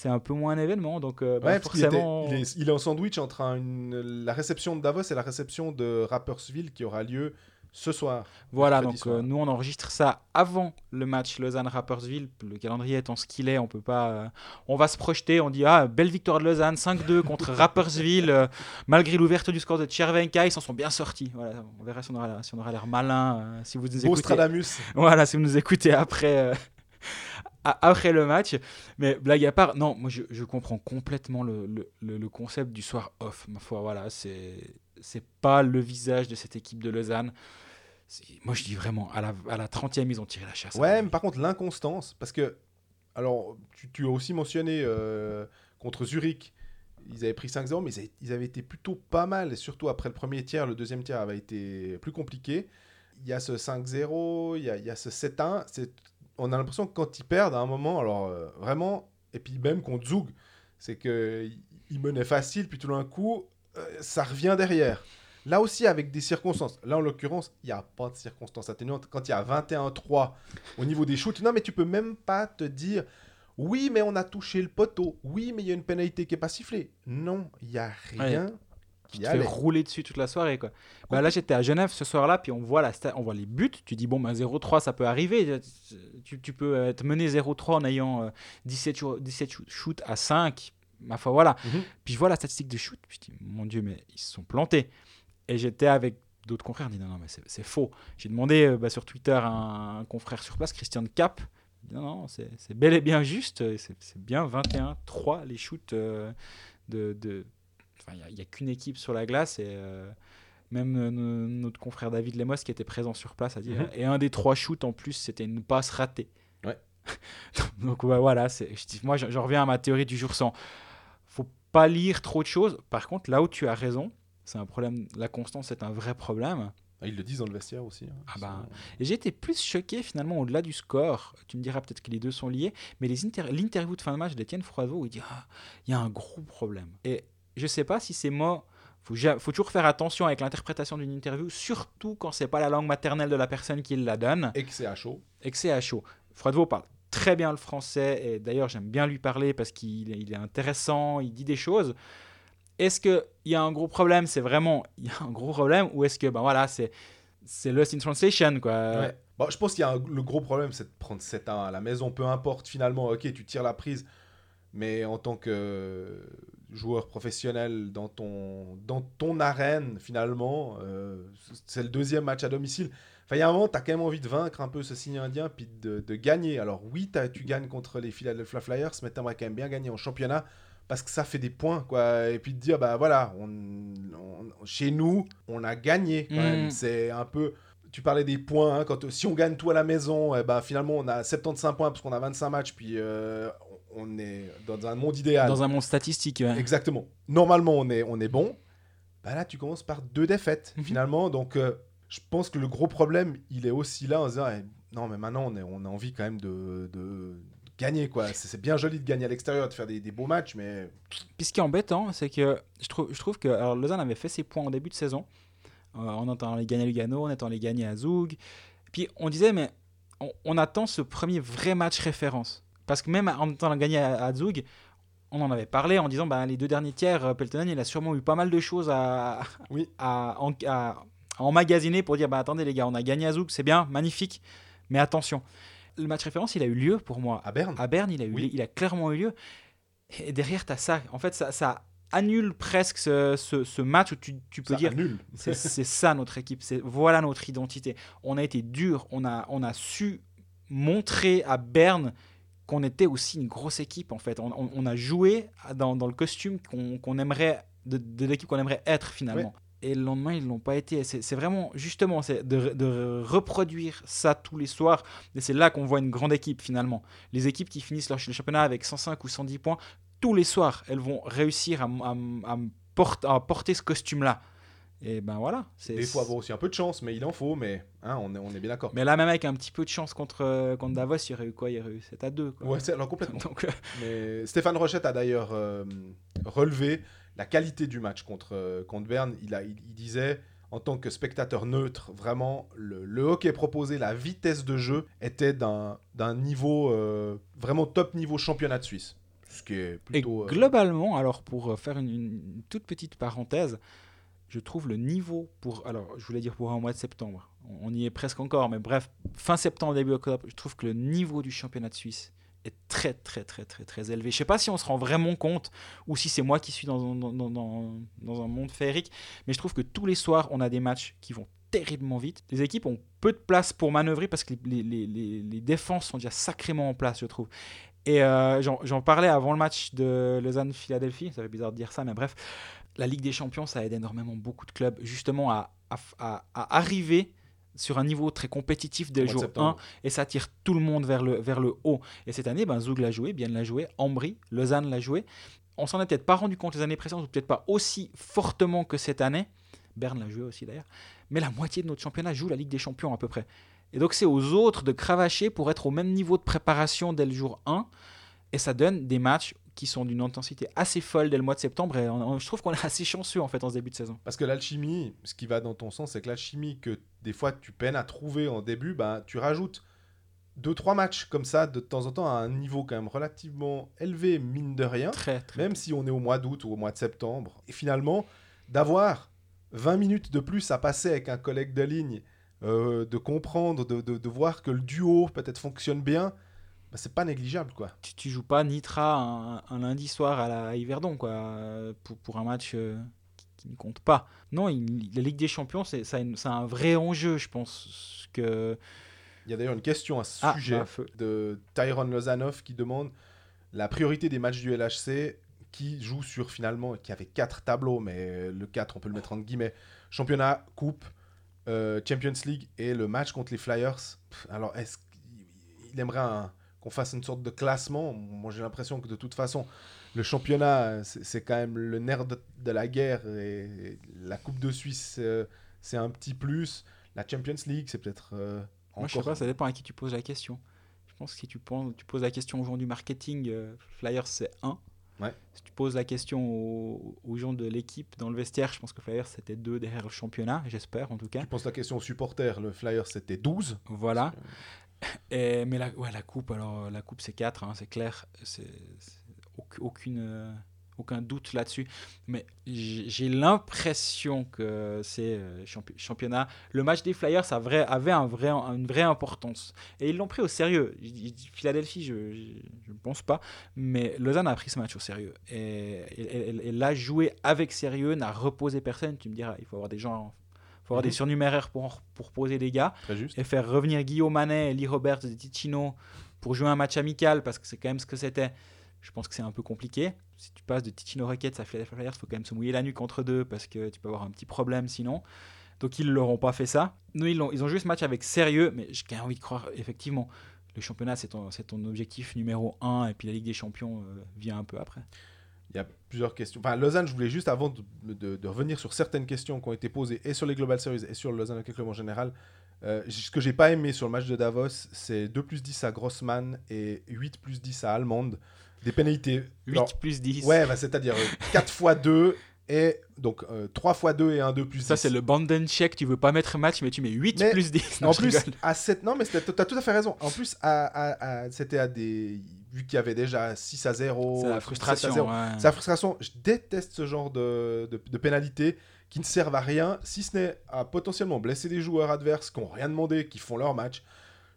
c'est un peu moins un événement. Donc, euh, bah, Ouais, était- forcément. il, est, il est en sandwich entre un- une- la réception de Davos et la réception de Rappersville qui aura lieu ce soir. Voilà, donc soir. euh, nous on enregistre ça avant le match Lausanne-Rappersville. Le calendrier étant ce qu'il est, on peut pas. euh, on va se projeter, on dit ah belle victoire de Lausanne 5-2 contre Rappersville. malgré l'ouverture du score de Tchervenka, ils s'en sont bien sortis. Voilà, on verra si on aura, si on aura l'air malin si vous nous écoutez. Voilà, si vous nous écoutez après, après le match. Mais blague à part, non, moi je, je comprends complètement le, le- le- le concept du soir off. Ma foi, voilà, c'est c'est pas le visage de cette équipe de Lausanne. Moi je dis vraiment, à la, à la 30e, ils ont tiré la chasse. Ouais, mais par contre, l'inconstance, parce que, alors, tu, tu as aussi mentionné euh, contre Zurich, ils avaient pris 5-0, mais ils avaient, ils avaient été plutôt pas mal, et surtout après le premier tiers, le deuxième tiers avait été plus compliqué. Il y a ce 5-0, il y a, il y a ce 7-1, c'est- on a l'impression que quand ils perdent à un moment, alors euh, vraiment, et puis même contre Zug, C'est que il menait facile, puis tout d'un coup, euh, ça revient derrière. Là aussi, avec des circonstances. Là, en l'occurrence, il n'y a pas de circonstances atténuantes. Quand il y a 21-3 au niveau des shoots, non, mais tu peux même pas te dire oui, mais on a touché le poteau. Oui, mais il y a une pénalité qui n'est pas sifflée. Non, il n'y a rien. Tu qui te fais rouler dessus toute la soirée. Quoi. Bah, là, j'étais à Genève ce soir-là, puis on voit, la on voit les buts. Tu dis, bon, bah, 0-3, ça peut arriver. Tu, tu peux être mené 0-3 en ayant euh, 17, chou- 17 shoo- shoots à 5. Ma foi, voilà. Mhm. Puis je vois la statistique de shoot. Puis je dis, mon Dieu, mais ils se sont plantés. Et j'étais avec d'autres confrères. On dit, non, non, mais c'est faux. J'ai demandé euh, bah, sur Twitter à un, un confrère sur place, Christian Cap. Non, non, c'est bel et bien juste. C'est c'est bien 21-3 les shoots euh, de. de... Enfin, il n'y a, qu'une équipe sur la glace et. euh, même euh, no- notre confrère David Lemos qui était présent sur place a dit Mhm. et un des trois shoots en plus c'était une passe ratée. Ouais. Donc ouais, voilà, moi j'en reviens à ma théorie du jour sans. Faut pas lire trop de choses. Par contre, là où tu as raison, c'est un problème. La constance est un vrai problème. Ah, Ils le disent dans le vestiaire aussi. hein. Ah bah, Et j'ai été plus choqué finalement au-delà du score. Tu me diras peut-être que les deux sont liés, mais l'interview de fin de match d'Étienne Froidevaux, où il dit Ah, il y a un gros problème. Et je sais pas si ces mots. Faut, faut toujours faire attention avec l'interprétation d'une interview, surtout quand c'est pas la langue maternelle de la personne qui la donne Et que c'est à chaud. et que c'est à chaud. Froidevaux parle très bien le français et d'ailleurs j'aime bien lui parler parce qu'il est- intéressant, il dit des choses. Est-ce qu'il y a un gros problème? C'est vraiment il y a un gros problème ou est-ce que ben voilà c'est c'est lost in translation quoi? Ouais. Bon, je pense qu'il y a un- le gros problème, c'est de prendre 7-1 à la maison. Peu importe, finalement, ok, tu tires la prise, mais en tant que joueur professionnel dans ton, dans ton arène, finalement, euh, c'est le deuxième match à domicile. Enfin, il y a un moment, tu as quand même envie de vaincre un peu ce signe indien, puis de, de gagner. Alors oui, tu gagnes contre les Philadelphia Flyers, mais tu aimerais quand même bien gagner en championnat. Parce que ça fait des points, quoi. Et puis de dire, bah voilà, on, on- chez nous, on a gagné Mm. C'est un peu tu parlais des points, hein, quand, si on gagne tout à la maison, eh ben, finalement on a 75 points parce qu'on a 25 matchs, puis euh, on est dans un monde idéal. Dans un monde statistique. ouais. Exactement. Normalement on est, on est bon. Bah là tu commences par deux défaites Mhm. finalement, donc euh, je pense que le gros problème il est aussi là en se disant, eh, non mais maintenant on, est, on a envie quand même de, de gagner quoi. C'est bien joli de gagner à l'extérieur, de faire des, des beaux matchs, mais Puis ce qui est embêtant, c'est que je trouve, je trouve que alors, Lausanne avait fait ses points en début de saison, euh, en entendant les gagner à Lugano, en étant les gagner à Zug. Puis on disait, mais on, on attend ce premier vrai match référence. Parce que même en étant gagné à, à Zug, on en avait parlé en disant, bah, les deux derniers tiers, euh, Peltonen, il a sûrement eu pas mal de choses à, Oui. à, en- à- à emmagasiner pour dire, bah, attendez les gars, on a gagné à Zug, c'est bien, magnifique, mais attention. Le match référence, il a eu lieu pour moi à Berne. à Berne, il a, eu, Oui. il a clairement eu lieu. Et derrière, tu as ça. En fait, ça, ça annule presque ce, ce- ce match où tu, tu peux Ça dire c'est ça notre équipe, c'est voilà notre identité. On a été dur, on a, on a su montrer à Berne qu'on était aussi une grosse équipe en fait. On, on- on a joué dans, dans le costume qu'on aimerait, de, de l'équipe qu'on aimerait être finalement. Et le lendemain, ils l'ont pas été. C'est vraiment, justement, c'est de, de reproduire ça tous les soirs. Et c'est là qu'on voit une grande équipe finalement. Les équipes qui finissent leur, le championnat avec 105 ou 110 points, tous les soirs, elles vont réussir à porter ce costume-là. Et ben voilà. Des fois avoir aussi un peu de chance, mais il en faut, mais hein, on, est, on est bien d'accord. Mais là, même avec un petit peu de chance contre, euh, contre Davos, il y aurait eu quoi? Il y aurait eu 7 à 2. Quoi. Ouais, c'est alors complètement. Donc, euh, Mais Stéphane Rochette a d'ailleurs euh, relevé la qualité du match contre, euh, contre Berne. Il, a, il, il disait, en tant que spectateur neutre, vraiment, le, le hockey proposé, la vitesse de jeu était d'un niveau vraiment top niveau championnat de Suisse. Ce qui est et plutôt. euh, globalement, alors pour faire une, une toute petite parenthèse, je trouve le niveau pour. Alors, je voulais dire pour un mois de septembre. On y est presque encore, mais bref, fin septembre, début octobre, je trouve que le niveau du championnat de Suisse est très, très, très, très, très élevé. Je sais pas si on se rend vraiment compte ou si c'est moi qui suis dans, dans, dans, dans, un monde féerique, mais je trouve que tous les soirs, on a des matchs qui vont terriblement vite. Les équipes ont peu de place pour manœuvrer parce que les, les, les, défenses sont déjà sacrément en place, je trouve. Et euh, j'en parlais avant le match de Lausanne-Philadelphie, ça fait bizarre de dire ça, mais bref, la Ligue des Champions, ça aide énormément beaucoup de clubs justement à, à, à- à arriver sur un niveau très compétitif dès le jour 1 septembre. et ça tire tout le monde vers le, vers le haut. Et cette année, ben, Zug l'a joué, Bienne l'a joué, Ambry, Lausanne l'a joué. On s'en est peut-être pas rendu compte les années précédentes, ou peut-être pas aussi fortement que cette année. Berne l'a joué aussi d'ailleurs. Mais la moitié de notre championnat joue la Ligue des Champions à peu près. Et donc c'est aux autres de cravacher pour être au même niveau de préparation dès le jour 1. Et ça donne des matchs qui sont d'une intensité assez folle dès le mois de septembre. Et on- on- je trouve qu'on est assez chanceux en fait en ce début de saison. Parce que l'alchimie, ce qui va dans ton sens, c'est que l'alchimie que des fois tu peines à trouver en début, bah, tu rajoutes deux trois matchs comme ça de temps en temps à un niveau quand même relativement élevé, mine de rien. Très, très. même si on est au mois d'août ou au mois de septembre. Et finalement, d'avoir 20 minutes de plus à passer avec un collègue de ligne, euh, de comprendre, de, de- de voir que le duo peut-être fonctionne bien, bah, c'est pas négligeable quoi. tu, tu joues pas Nitra un, un lundi soir à la Yverdon quoi, pour, pour un match euh, qui, qui ne compte pas. Non, il- la Ligue des Champions, c'est un vrai enjeu, je pense. Que... Il y a d'ailleurs une question à ce Ah, sujet bah, de Tyron Lozanov qui demande la priorité des matchs du LHC qui joue sur finalement, qui avait quatre tableaux, mais le 4 on peut le mettre entre guillemets, championnat, coupe, euh, Champions League et le match contre les Flyers. Pff, Alors est-ce qu'il aimerait un- qu'on fasse une sorte de classement Moi j'ai l'impression que de toute façon le championnat c'est quand même le nerf de, de la guerre et, et la Coupe de Suisse euh, c'est un petit plus. La Champions League c'est peut-être... euh, Moi, je sais pas, ça dépend à qui tu poses la question. Je pense que si tu, poses- tu poses la question aux gens du marketing, euh, Flyers c'est 1. Ouais. Si tu poses la question aux, aux gens de l'équipe dans le vestiaire, je pense que Flyers c'était 2 derrière le championnat, j'espère en tout cas. Tu poses la question aux supporters, le Flyer c'était 12. Voilà. Mais la, ouais, la coupe, alors euh, la coupe c'est 4, c'est clair, c'est c'est auc- aucune, euh, aucun doute là-dessus. Mais j'ai l'impression que c'est euh, champi- championnat. Le match des Flyers vrai, avait un vrai, une vraie importance. Et ils l'ont pris au sérieux. Philadelphie, je ne pense pas. Mais Lausanne a pris ce match au sérieux. Et elle l'a joué avec sérieux, n'a reposé personne. Tu me diras, il faut avoir des gens. Faut avoir Mhm. des surnuméraires pour, pour poser des gars Très juste. et faire revenir Guillaume Manet, Lee Roberts et Ticino pour jouer un match amical parce que c'est quand même ce que c'était. Je pense que c'est un peu compliqué. Si tu passes de Ticino Rockets à Philadelphia Flyers, il faut quand même se mouiller la nuque entre deux parce que tu peux avoir un petit problème sinon. Donc ils l'auront pas fait ça. Nous, ils ont, ils ont joué ce match avec sérieux, mais j'ai quand même envie de croire, effectivement, le championnat, c'est ton, ton objectif numéro un, et puis la Ligue des Champions euh, vient un peu après. Il y a plusieurs questions. Enfin, Lausanne, je voulais juste, avant de, de- de revenir sur certaines questions qui ont été posées, et sur les Global Series, et sur le Lausanne Hockey Club en général, euh, ce que j'ai pas aimé sur le match de Davos, c'est 2 plus 10 à Grossman et 8 plus 10 à Allemande. Des pénalités. 8 Alors, plus 10. ouais, bah, c'est-à-dire 4 fois 2 et donc 3 fois 2 et 1 2 plus 10. Ça, c'est le Banden check. Tu veux pas mettre match, mais tu mets 8 Mais plus 10. Non, en plus, rigole. à 7. Non, mais tu as tout à fait raison. En plus, à, à- à- c'était à des. Vu qu'il y avait déjà 6 à 0. c'est la 7 à frustration. 0. ouais. C'est la frustration. Je déteste ce genre de, de, de pénalités qui ne servent à rien, si ce n'est à potentiellement blesser des joueurs adverses qui n'ont rien demandé, qui font leur match.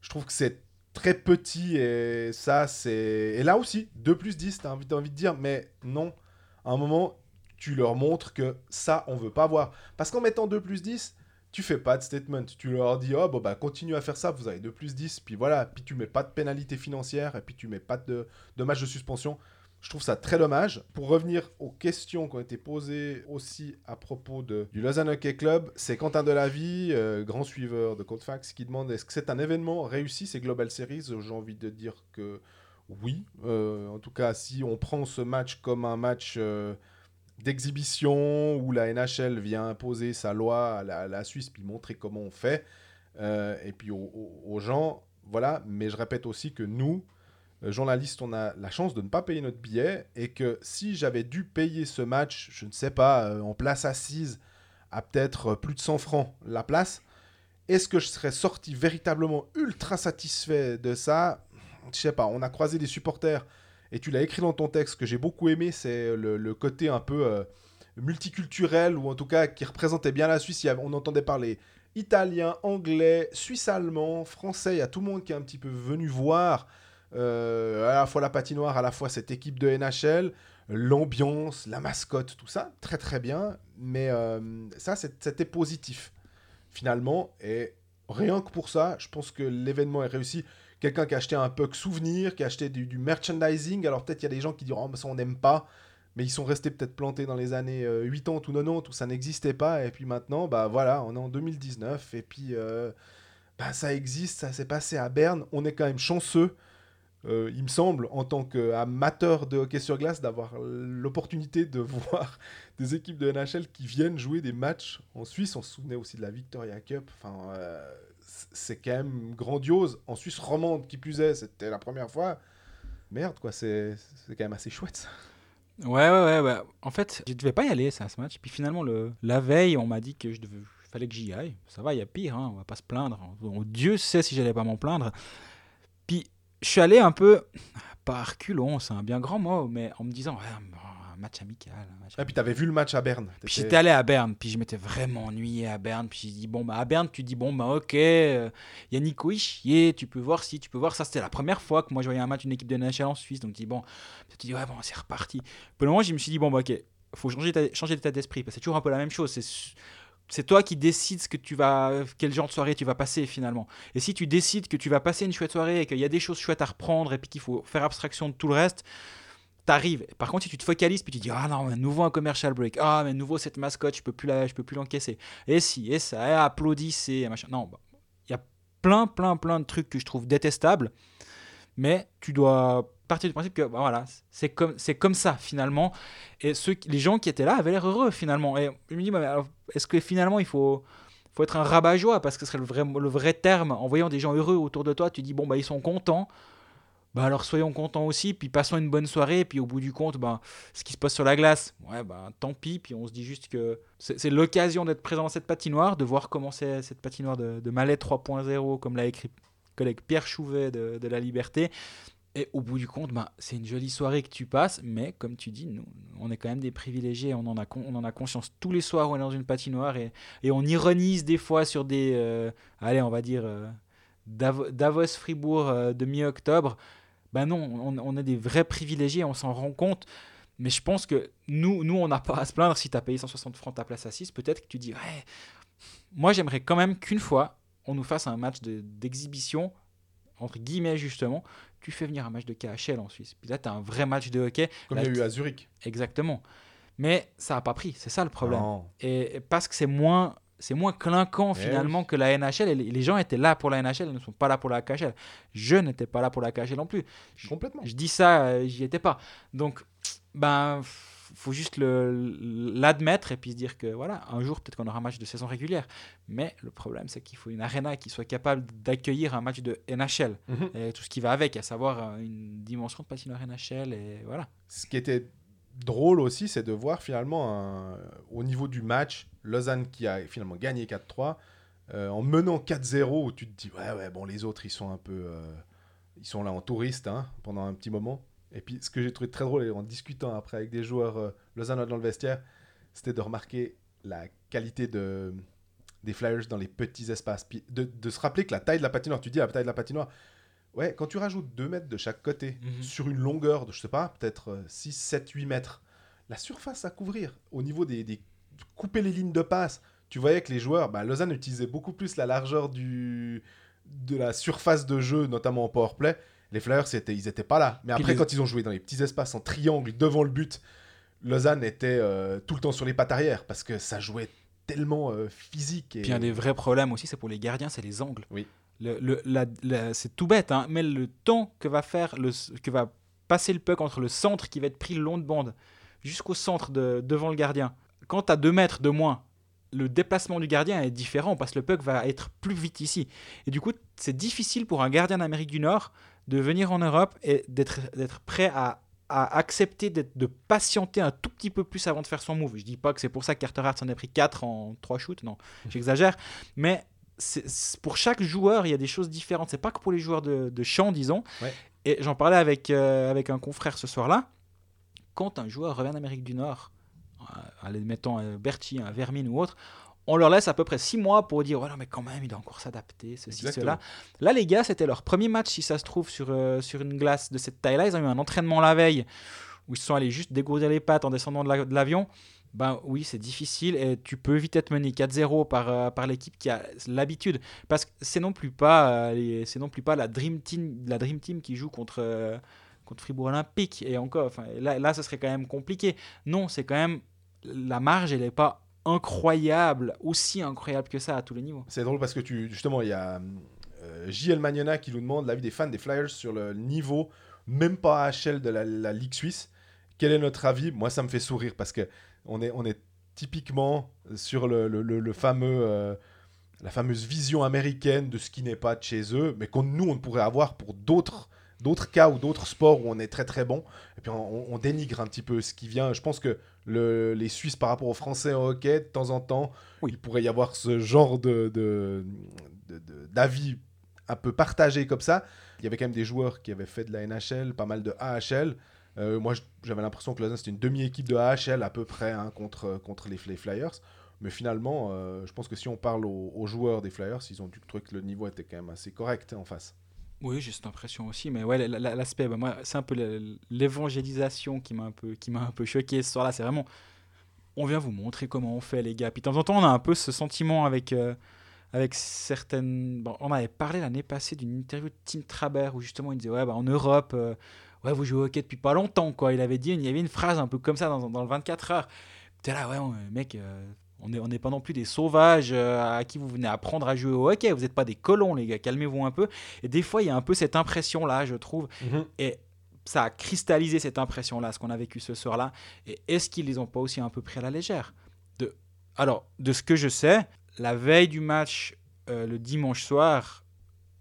Je trouve que c'est très petit et ça, c'est. Et là aussi, 2 plus 10, t'as envie, t'as envie de dire, mais non. À un moment, tu leur montres que ça, on veut pas voir. Parce qu'en mettant 2 plus 10, tu fais pas de statement. Tu leur dis, oh, bon, bah, continue à faire ça, vous avez 2 plus 10, puis voilà. Puis tu mets pas de pénalité financière, et puis tu mets pas de, match de suspension. Je trouve ça très dommage. Pour revenir aux questions qui ont été posées aussi à propos du Lausanne Hockey Club, c'est Quentin Delavie, euh, grand suiveur de Codefax, qui demande est-ce que c'est un événement réussi ces Global Series? J'ai envie de dire que oui. Euh, en tout cas, si on prend ce match comme un match euh, d'exhibition où la NHL vient imposer sa loi à la, Suisse puis montrer comment on fait, euh, et puis aux, gens, voilà. Mais je répète aussi que nous, euh, journalistes, on a la chance de ne pas payer notre billet et que si j'avais dû payer ce match, je ne sais pas, euh, en place assise à peut-être plus de 100 francs la place, est-ce que je serais sorti véritablement ultra satisfait de ça? Je sais pas, on a croisé des supporters et tu l'as écrit dans ton texte que j'ai beaucoup aimé, c'est le, côté un peu euh, multiculturel ou en tout cas qui représentait bien la Suisse. On entendait parler italien, anglais, suisse-allemand, français. Il y a tout le monde qui est un petit peu venu voir euh, à la fois la patinoire, à la fois cette équipe de NHL, l'ambiance, la mascotte, tout ça, très très bien. Mais euh, ça, c'était positif finalement. Et rien que pour ça, je pense que l'événement est réussi. Quelqu'un qui a acheté un puck souvenir, qui a acheté du, merchandising. Alors peut-être il y a des gens qui diront, oh, ça on n'aime pas. Mais ils sont restés peut-être plantés dans les années euh, 80 ou 90 où ça n'existait pas. Et puis maintenant, bah voilà, on est en 2019. Et puis euh, bah, ça existe, ça s'est passé à Berne. On est quand même chanceux, euh, il me semble, en tant qu'amateur de hockey sur glace, d'avoir l'opportunité de voir des équipes de NHL qui viennent jouer des matchs en Suisse. On se souvenait aussi de la Victoria Cup. Euh, c'est quand même grandiose. En Suisse romande, qui plus est, c'était la première fois. merde, quoi, c'est quand même assez chouette. Ouais, ouais, ouais. En fait, je devais pas y aller ça, ce match. Puis finalement, le... la veille, on m'a dit que je devais... fallait que j'y aille. Ça va, il y a pire, hein, on va pas se plaindre. Bon, Dieu sait si j'allais pas m'en plaindre. Puis je suis allé un peu, pas reculons, c'est un bien grand mot, mais en me disant, ouais, match amical. un match Et puis t'avais vu le match à Berne. Puis j'étais allé à Berne, puis je m'étais vraiment ennuyé à Berne. Puis j'ai dit, bon, bah à Berne, tu dis, bon, bah ok, euh, il y a Nico Ischier, tu peux voir si, tu peux voir. Ça, c'était la première fois que moi je voyais un match d'une équipe de NHL en Suisse. Donc, tu dis, bon, tu dis, ouais, bon, c'est reparti. Puis au moment, je me suis dit, bon, bah ok, faut changer, ta- changer d'état d'esprit, parce que c'est toujours un peu la même chose. C'est. C'est toi qui décides ce que tu vas, quel genre de soirée tu vas passer finalement. Et si tu décides que tu vas passer une chouette soirée et qu'il y a des choses chouettes à reprendre et puis qu'il faut faire abstraction de tout le reste, t'arrives. Par contre, si tu te focalises puis tu dis ah non, mais nouveau un commercial break, ah mais nouveau cette mascotte, je peux plus la, je peux plus l'encaisser. Et si, et ça, et applaudissez, machin. Non, bah, il y a plein, plein, plein de trucs que je trouve détestables, mais tu dois partir du principe que bah, voilà, c'est comme, c'est comme ça finalement. Et ceux, les gens qui étaient là avaient l'air heureux finalement. Et je me dis, est-ce que finalement il faut faut être un rabat-joie? Parce que ce serait le vrai, le vrai terme. En voyant des gens heureux autour de toi, tu dis bon bah ils sont contents. Bah alors soyons contents aussi, puis passons une bonne soirée, puis au bout du compte, bah, ce qui se passe sur la glace, ouais bah tant pis, puis on se dit juste que c'est l'occasion d'être présent dans cette patinoire, de voir comment c'est cette patinoire de, de Malais 3.0, comme l'a écrit collègue Pierre Chouvet de, La Liberté. Et au bout du compte, bah, c'est une jolie soirée que tu passes, mais comme tu dis, nous, on est quand même des privilégiés, on en a, on en a conscience tous les soirs où on est dans une patinoire et, et on ironise des fois sur des, euh, allez, on va dire, euh, Davo- Davos-Fribourg euh, de mi-octobre. Ben non, on, on est des vrais privilégiés, on s'en rend compte. Mais je pense que nous, nous on n'a pas à se plaindre si tu as payé 160 francs ta place à 6. Peut-être que tu dis, ouais, moi j'aimerais quand même qu'une fois, on nous fasse un match de- d'exhibition, entre guillemets justement. Tu fais venir un match de KHL en Suisse. Puis là, tu as un vrai match de hockey. Comme Là, il y a eu à Zurich. Exactement. Mais ça n'a pas pris, c'est ça le problème. Non. Et parce que c'est moins, c'est moins clinquant Eh finalement que la NHL. Et les gens étaient là pour la NHL, ils ne sont pas là pour la KHL. Je n'étais pas là pour la KHL non plus. Complètement. Je dis ça, euh, j'y étais pas. Donc, ben, faut juste l'admettre et puis se dire que voilà, un jour peut-être qu'on aura un match de saison régulière. Mais le problème, c'est qu'il faut une arena qui soit capable d'accueillir un match de NHL Mhm. et tout ce qui va avec, à savoir euh, une dimension de patinoire NHL et voilà. Ce qui était drôle aussi, c'est de voir finalement au niveau du match, Lausanne qui a finalement gagné 4-3, euh, en menant 4-0, où tu te dis, ouais, ouais, bon, les autres, ils sont un peu. euh, ils sont là en touriste hein, pendant un petit moment. Et puis, ce que j'ai trouvé très drôle, en discutant après avec des joueurs euh, lausannois dans le vestiaire, c'était de remarquer la qualité de, des Flyers dans les petits espaces. De, de se rappeler que la taille de la patinoire, tu dis la taille de la patinoire, ouais, quand tu rajoutes 2 mètres de chaque côté Mhm. sur une longueur de, je sais pas, peut-être euh, 6, 7, 8 mètres, la surface à couvrir au niveau des, des- couper les lignes de passe, tu voyais que les joueurs, bah, Lausanne utilisait beaucoup plus la largeur du, de la surface de jeu, notamment en powerplay. Les Flyers, c'était, ils n'étaient pas là. Mais après, les- quand ils ont joué dans les petits espaces en triangle devant le but, Lausanne était euh, tout le temps sur les pattes arrière parce que ça jouait tellement euh, physique. Et... Puis un des vrais problèmes aussi, c'est pour les gardiens, c'est les angles. Oui. C'est tout bête, hein, mais le temps que va faire, le, que va passer le puck entre le centre qui va être pris le long de bande jusqu'au centre de, devant le gardien. Quand tu as 2 mètres de moins, le déplacement du gardien est différent parce que le puck va être plus vite ici. Et du coup, c'est difficile pour un gardien d'Amérique du Nord de venir en Europe et d'être prêt à, accepter de patienter un tout petit peu plus avant de faire son move. Je dis pas que c'est pour ça que Carter Hart en a pris 4 en 3 shoots, non, j'exagère. Mais pour chaque joueur, il y a des choses différentes. C'est pas que pour les joueurs de, de champ, disons. Ouais. Et j'en parlais avec, euh, avec un confrère ce soir-là. Quand un joueur revient d'Amérique du Nord, euh, allez, mettons un Berti, un Vermine ou autre, on leur laisse à peu près 6 mois pour dire ouais, non, mais quand même, il doit encore s'adapter, ceci, Exactement. cela. Là, les gars, c'était leur premier match, si ça se trouve, sur, euh, sur une glace de cette taille-là. Ils ont eu un entraînement la veille où ils se sont allés juste dégourdir les pattes en descendant de la- de l'avion. Ben oui, c'est difficile et tu peux vite être mené 4-0 par, euh, par l'équipe qui a l'habitude. Parce que c'est non plus pas, euh, c'est non plus pas la Dream Team, la Dream Team qui joue contre, euh, contre Fribourg Olympique. Et encore, là, là, ce serait quand même compliqué. Non, c'est quand même. La marge, elle n'est pas incroyable, aussi incroyable que ça à tous les niveaux. C'est drôle parce que tu, justement, il y a euh, JL Magnona qui nous demande l'avis des fans des Flyers sur le niveau, même pas AHL de la, la Ligue suisse. Quel est notre avis? Moi, ça me fait sourire parce que on est, on est typiquement sur le, le- le- le fameux, euh, la fameuse vision américaine de ce qui n'est pas de chez eux, mais qu'on nous, on pourrait avoir pour d'autres d'autres cas ou d'autres sports où on est très très bon, et puis on, on dénigre un petit peu ce qui vient. Je pense que le, les Suisses par rapport aux Français au hockey, de temps en temps, Oui. il pourrait y avoir ce genre de- d'avis un peu partagé comme ça. Il y avait quand même des joueurs qui avaient fait de la NHL, pas mal de AHL. Euh, moi, j'avais l'impression que Lausanne, c'était une demi-équipe de AHL à peu près hein, contre, contre les, Flyers. Mais finalement, euh, je pense que si on parle aux, joueurs des Flyers, ils ont dû trouver que le niveau était quand même assez correct hein, en face. Oui, j'ai cette impression aussi, mais ouais, la- la- l'aspect, bah, c'est un peu l'évangélisation qui m'a un peu, un peu choqué ce soir-là. C'est vraiment, on vient vous montrer comment on fait, les gars. Puis de temps en temps, on a un peu ce sentiment avec, euh, avec certaines. On avait parlé l'année passée d'une interview de Tim Trabert où justement il disait ouais, bah, en Europe, euh, ouais, vous jouez au hockey depuis pas longtemps, quoi. Il avait dit, il y avait une phrase un peu comme ça dans, dans le 24 heures. T'es là, ouais, mec. euh, on n'est on n'est pas non plus des sauvages euh, à qui vous venez apprendre à jouer au hockey. Vous n'êtes pas des colons, les gars. Calmez-vous un peu. Et des fois, il y a un peu cette impression-là, je trouve. Et ça a cristallisé cette impression-là, ce qu'on a vécu ce soir-là. Et est-ce qu'ils les ont pas aussi un peu pris à la légère? De... Alors, de ce que je sais, la veille du match, euh, le dimanche soir,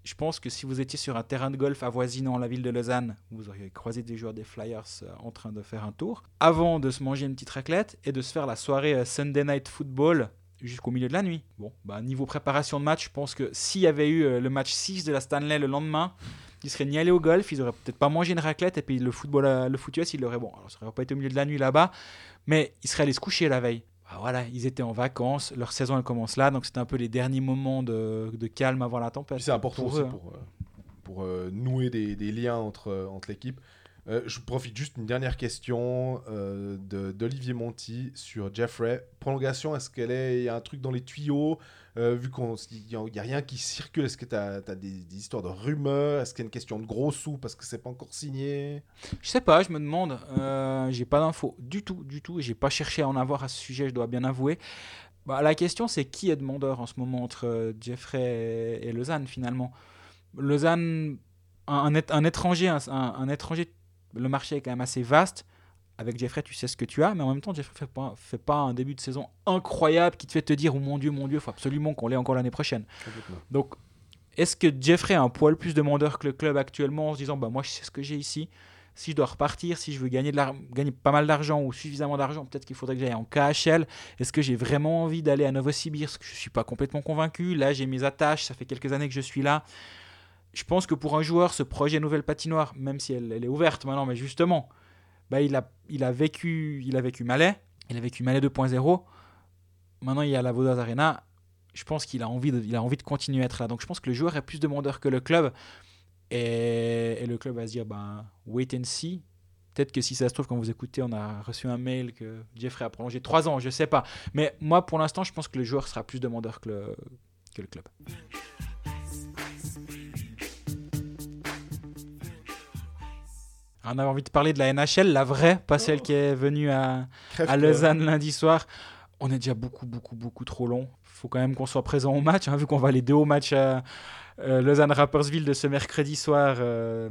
je pense que si vous étiez sur un terrain de golf avoisinant la ville de Lausanne, vous auriez croisé des joueurs des Flyers euh, en train de faire un tour, avant de se manger une petite raclette et de se faire la soirée euh, Sunday Night Football jusqu'au milieu de la nuit. Bon, bah, niveau préparation de match, je pense que s'il y avait eu euh, le match 6 de la Stanley le lendemain, ils seraient ni allés au golf, ils auraient peut-être pas mangé une raclette et puis le football, le foot US, ils l'auraient bon. Alors ça aurait pas été au milieu de la nuit là-bas, mais ils seraient allés se coucher la veille. Bah, voilà, ils étaient en vacances, leur saison elle commence là, donc c'était un peu les derniers moments de, de calme avant la tempête. C'est important pour aussi eux, hein. pour, euh, pour euh, nouer des, des liens entre, euh, entre l'équipe. Euh, je profite juste une dernière question euh, d'Olivier Monti sur Jeffrey. Prolongation, est-ce qu'il y a un truc dans les tuyaux Euh, Vu qu'il n'y a, il a rien qui circule, est-ce que tu as, des, histoires de rumeurs Est-ce qu'il y a une question de gros sous parce que c'est pas encore signé? Je sais pas, je me demande. J'ai pas d'infos du tout, du tout. J'ai pas cherché à en avoir à ce sujet, je dois bien avouer. Bah, la question, c'est qui est demandeur en ce moment entre Jeffrey et, Lausanne finalement? Lausanne, un, étranger, un- un étranger, le marché est quand même assez vaste. Avec Jeffrey, tu sais ce que tu as, mais en même temps, Jeffrey fait pas, fait pas un début de saison incroyable qui te fait te dire, oh mon Dieu, mon Dieu, faut absolument qu'on l'ait encore l'année prochaine. Donc, est-ce que Jeffrey a un poil plus demandeur que le club actuellement en se disant bah moi je sais ce que j'ai ici si je dois repartir, si je veux gagner, de l'ar- gagner pas mal d'argent ou suffisamment d'argent, peut-être qu'il faudrait que j'aille en KHL. Est-ce que j'ai vraiment envie d'aller à Novosibirsk? Je ne suis pas complètement convaincu. Là, j'ai mes attaches, ça fait quelques années que je suis là. Je pense que pour un joueur, ce projet nouvelle patinoire, même si elle, est ouverte maintenant, mais justement, bah, il, a, vécu, il a vécu Malais, il a vécu Malais 2.0. Maintenant, il y a la Vaudoise Arena. Je pense qu'il a, envie de- a envie de continuer à être là. Donc, je pense que le joueur est plus demandeur que le club. Et, le club va se dire, ben, wait and see. Peut-être que si ça se trouve, quand vous écoutez, on a reçu un mail que Jeffrey a prolongé 3 ans, je sais pas. Mais moi, pour l'instant, je pense que le joueur sera plus demandeur que le club. On avait envie de parler de la NHL, la vraie, pas celle qui est venue à, à Lausanne lundi soir. On est déjà beaucoup, beaucoup, beaucoup trop long. faut quand même qu'on soit présent au match, hein, vu qu'on va aller deux au match à euh, Lausanne-Rappersville de ce mercredi soir. euh,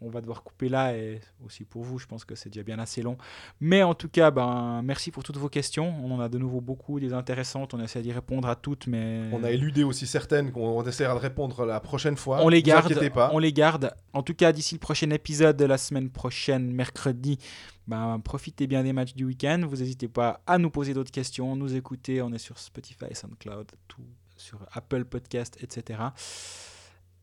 on va devoir couper là, et aussi pour vous, je pense que c'est déjà bien assez long. Mais en tout cas, ben, merci pour toutes vos questions. On en a de nouveau beaucoup, des intéressantes. On essaie d'y répondre à toutes, mais... On a éludé aussi certaines qu'on on essaiera de répondre la prochaine fois. on les garde. pas. On les garde. En tout cas, d'ici le prochain épisode de la semaine prochaine, mercredi, ben, profitez bien des matchs du week-end. Vous n'hésitez pas à nous poser d'autres questions, nous écouter. On est sur Spotify, SoundCloud, tout, sur Apple Podcast, etc.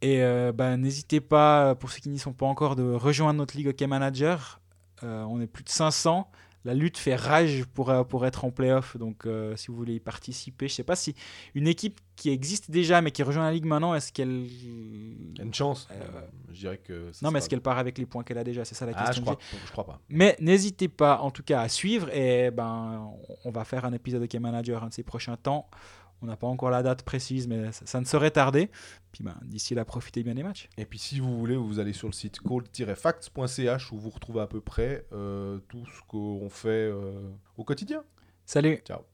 Et euh, ben, n'hésitez pas, pour ceux qui n'y sont pas encore, de rejoindre notre Ligue Hockey Manager. Euh, on est plus de 500. La lutte fait rage pour, euh, pour être en playoff. Donc, euh, si vous voulez y participer, je ne sais pas si une équipe qui existe déjà mais qui rejoint la Ligue maintenant, est-ce qu'elle. Il y a une chance. Euh, je dirais que. ça Non, mais est-ce qu'elle part avec les points qu'elle a déjà? C'est ça la Ah, question. je crois, je crois pas. Mais n'hésitez pas en tout cas à suivre et ben on va faire un épisode de Game Manager un de ces prochains temps. On n'a pas encore la date précise, mais ça, ça ne saurait tarder. Puis ben, d'ici là, profitez bien des matchs. Et puis si vous voulez, vous allez sur le site cold-facts.ch où vous retrouvez à peu près euh, tout ce qu'on fait euh, au quotidien. Salut Ciao.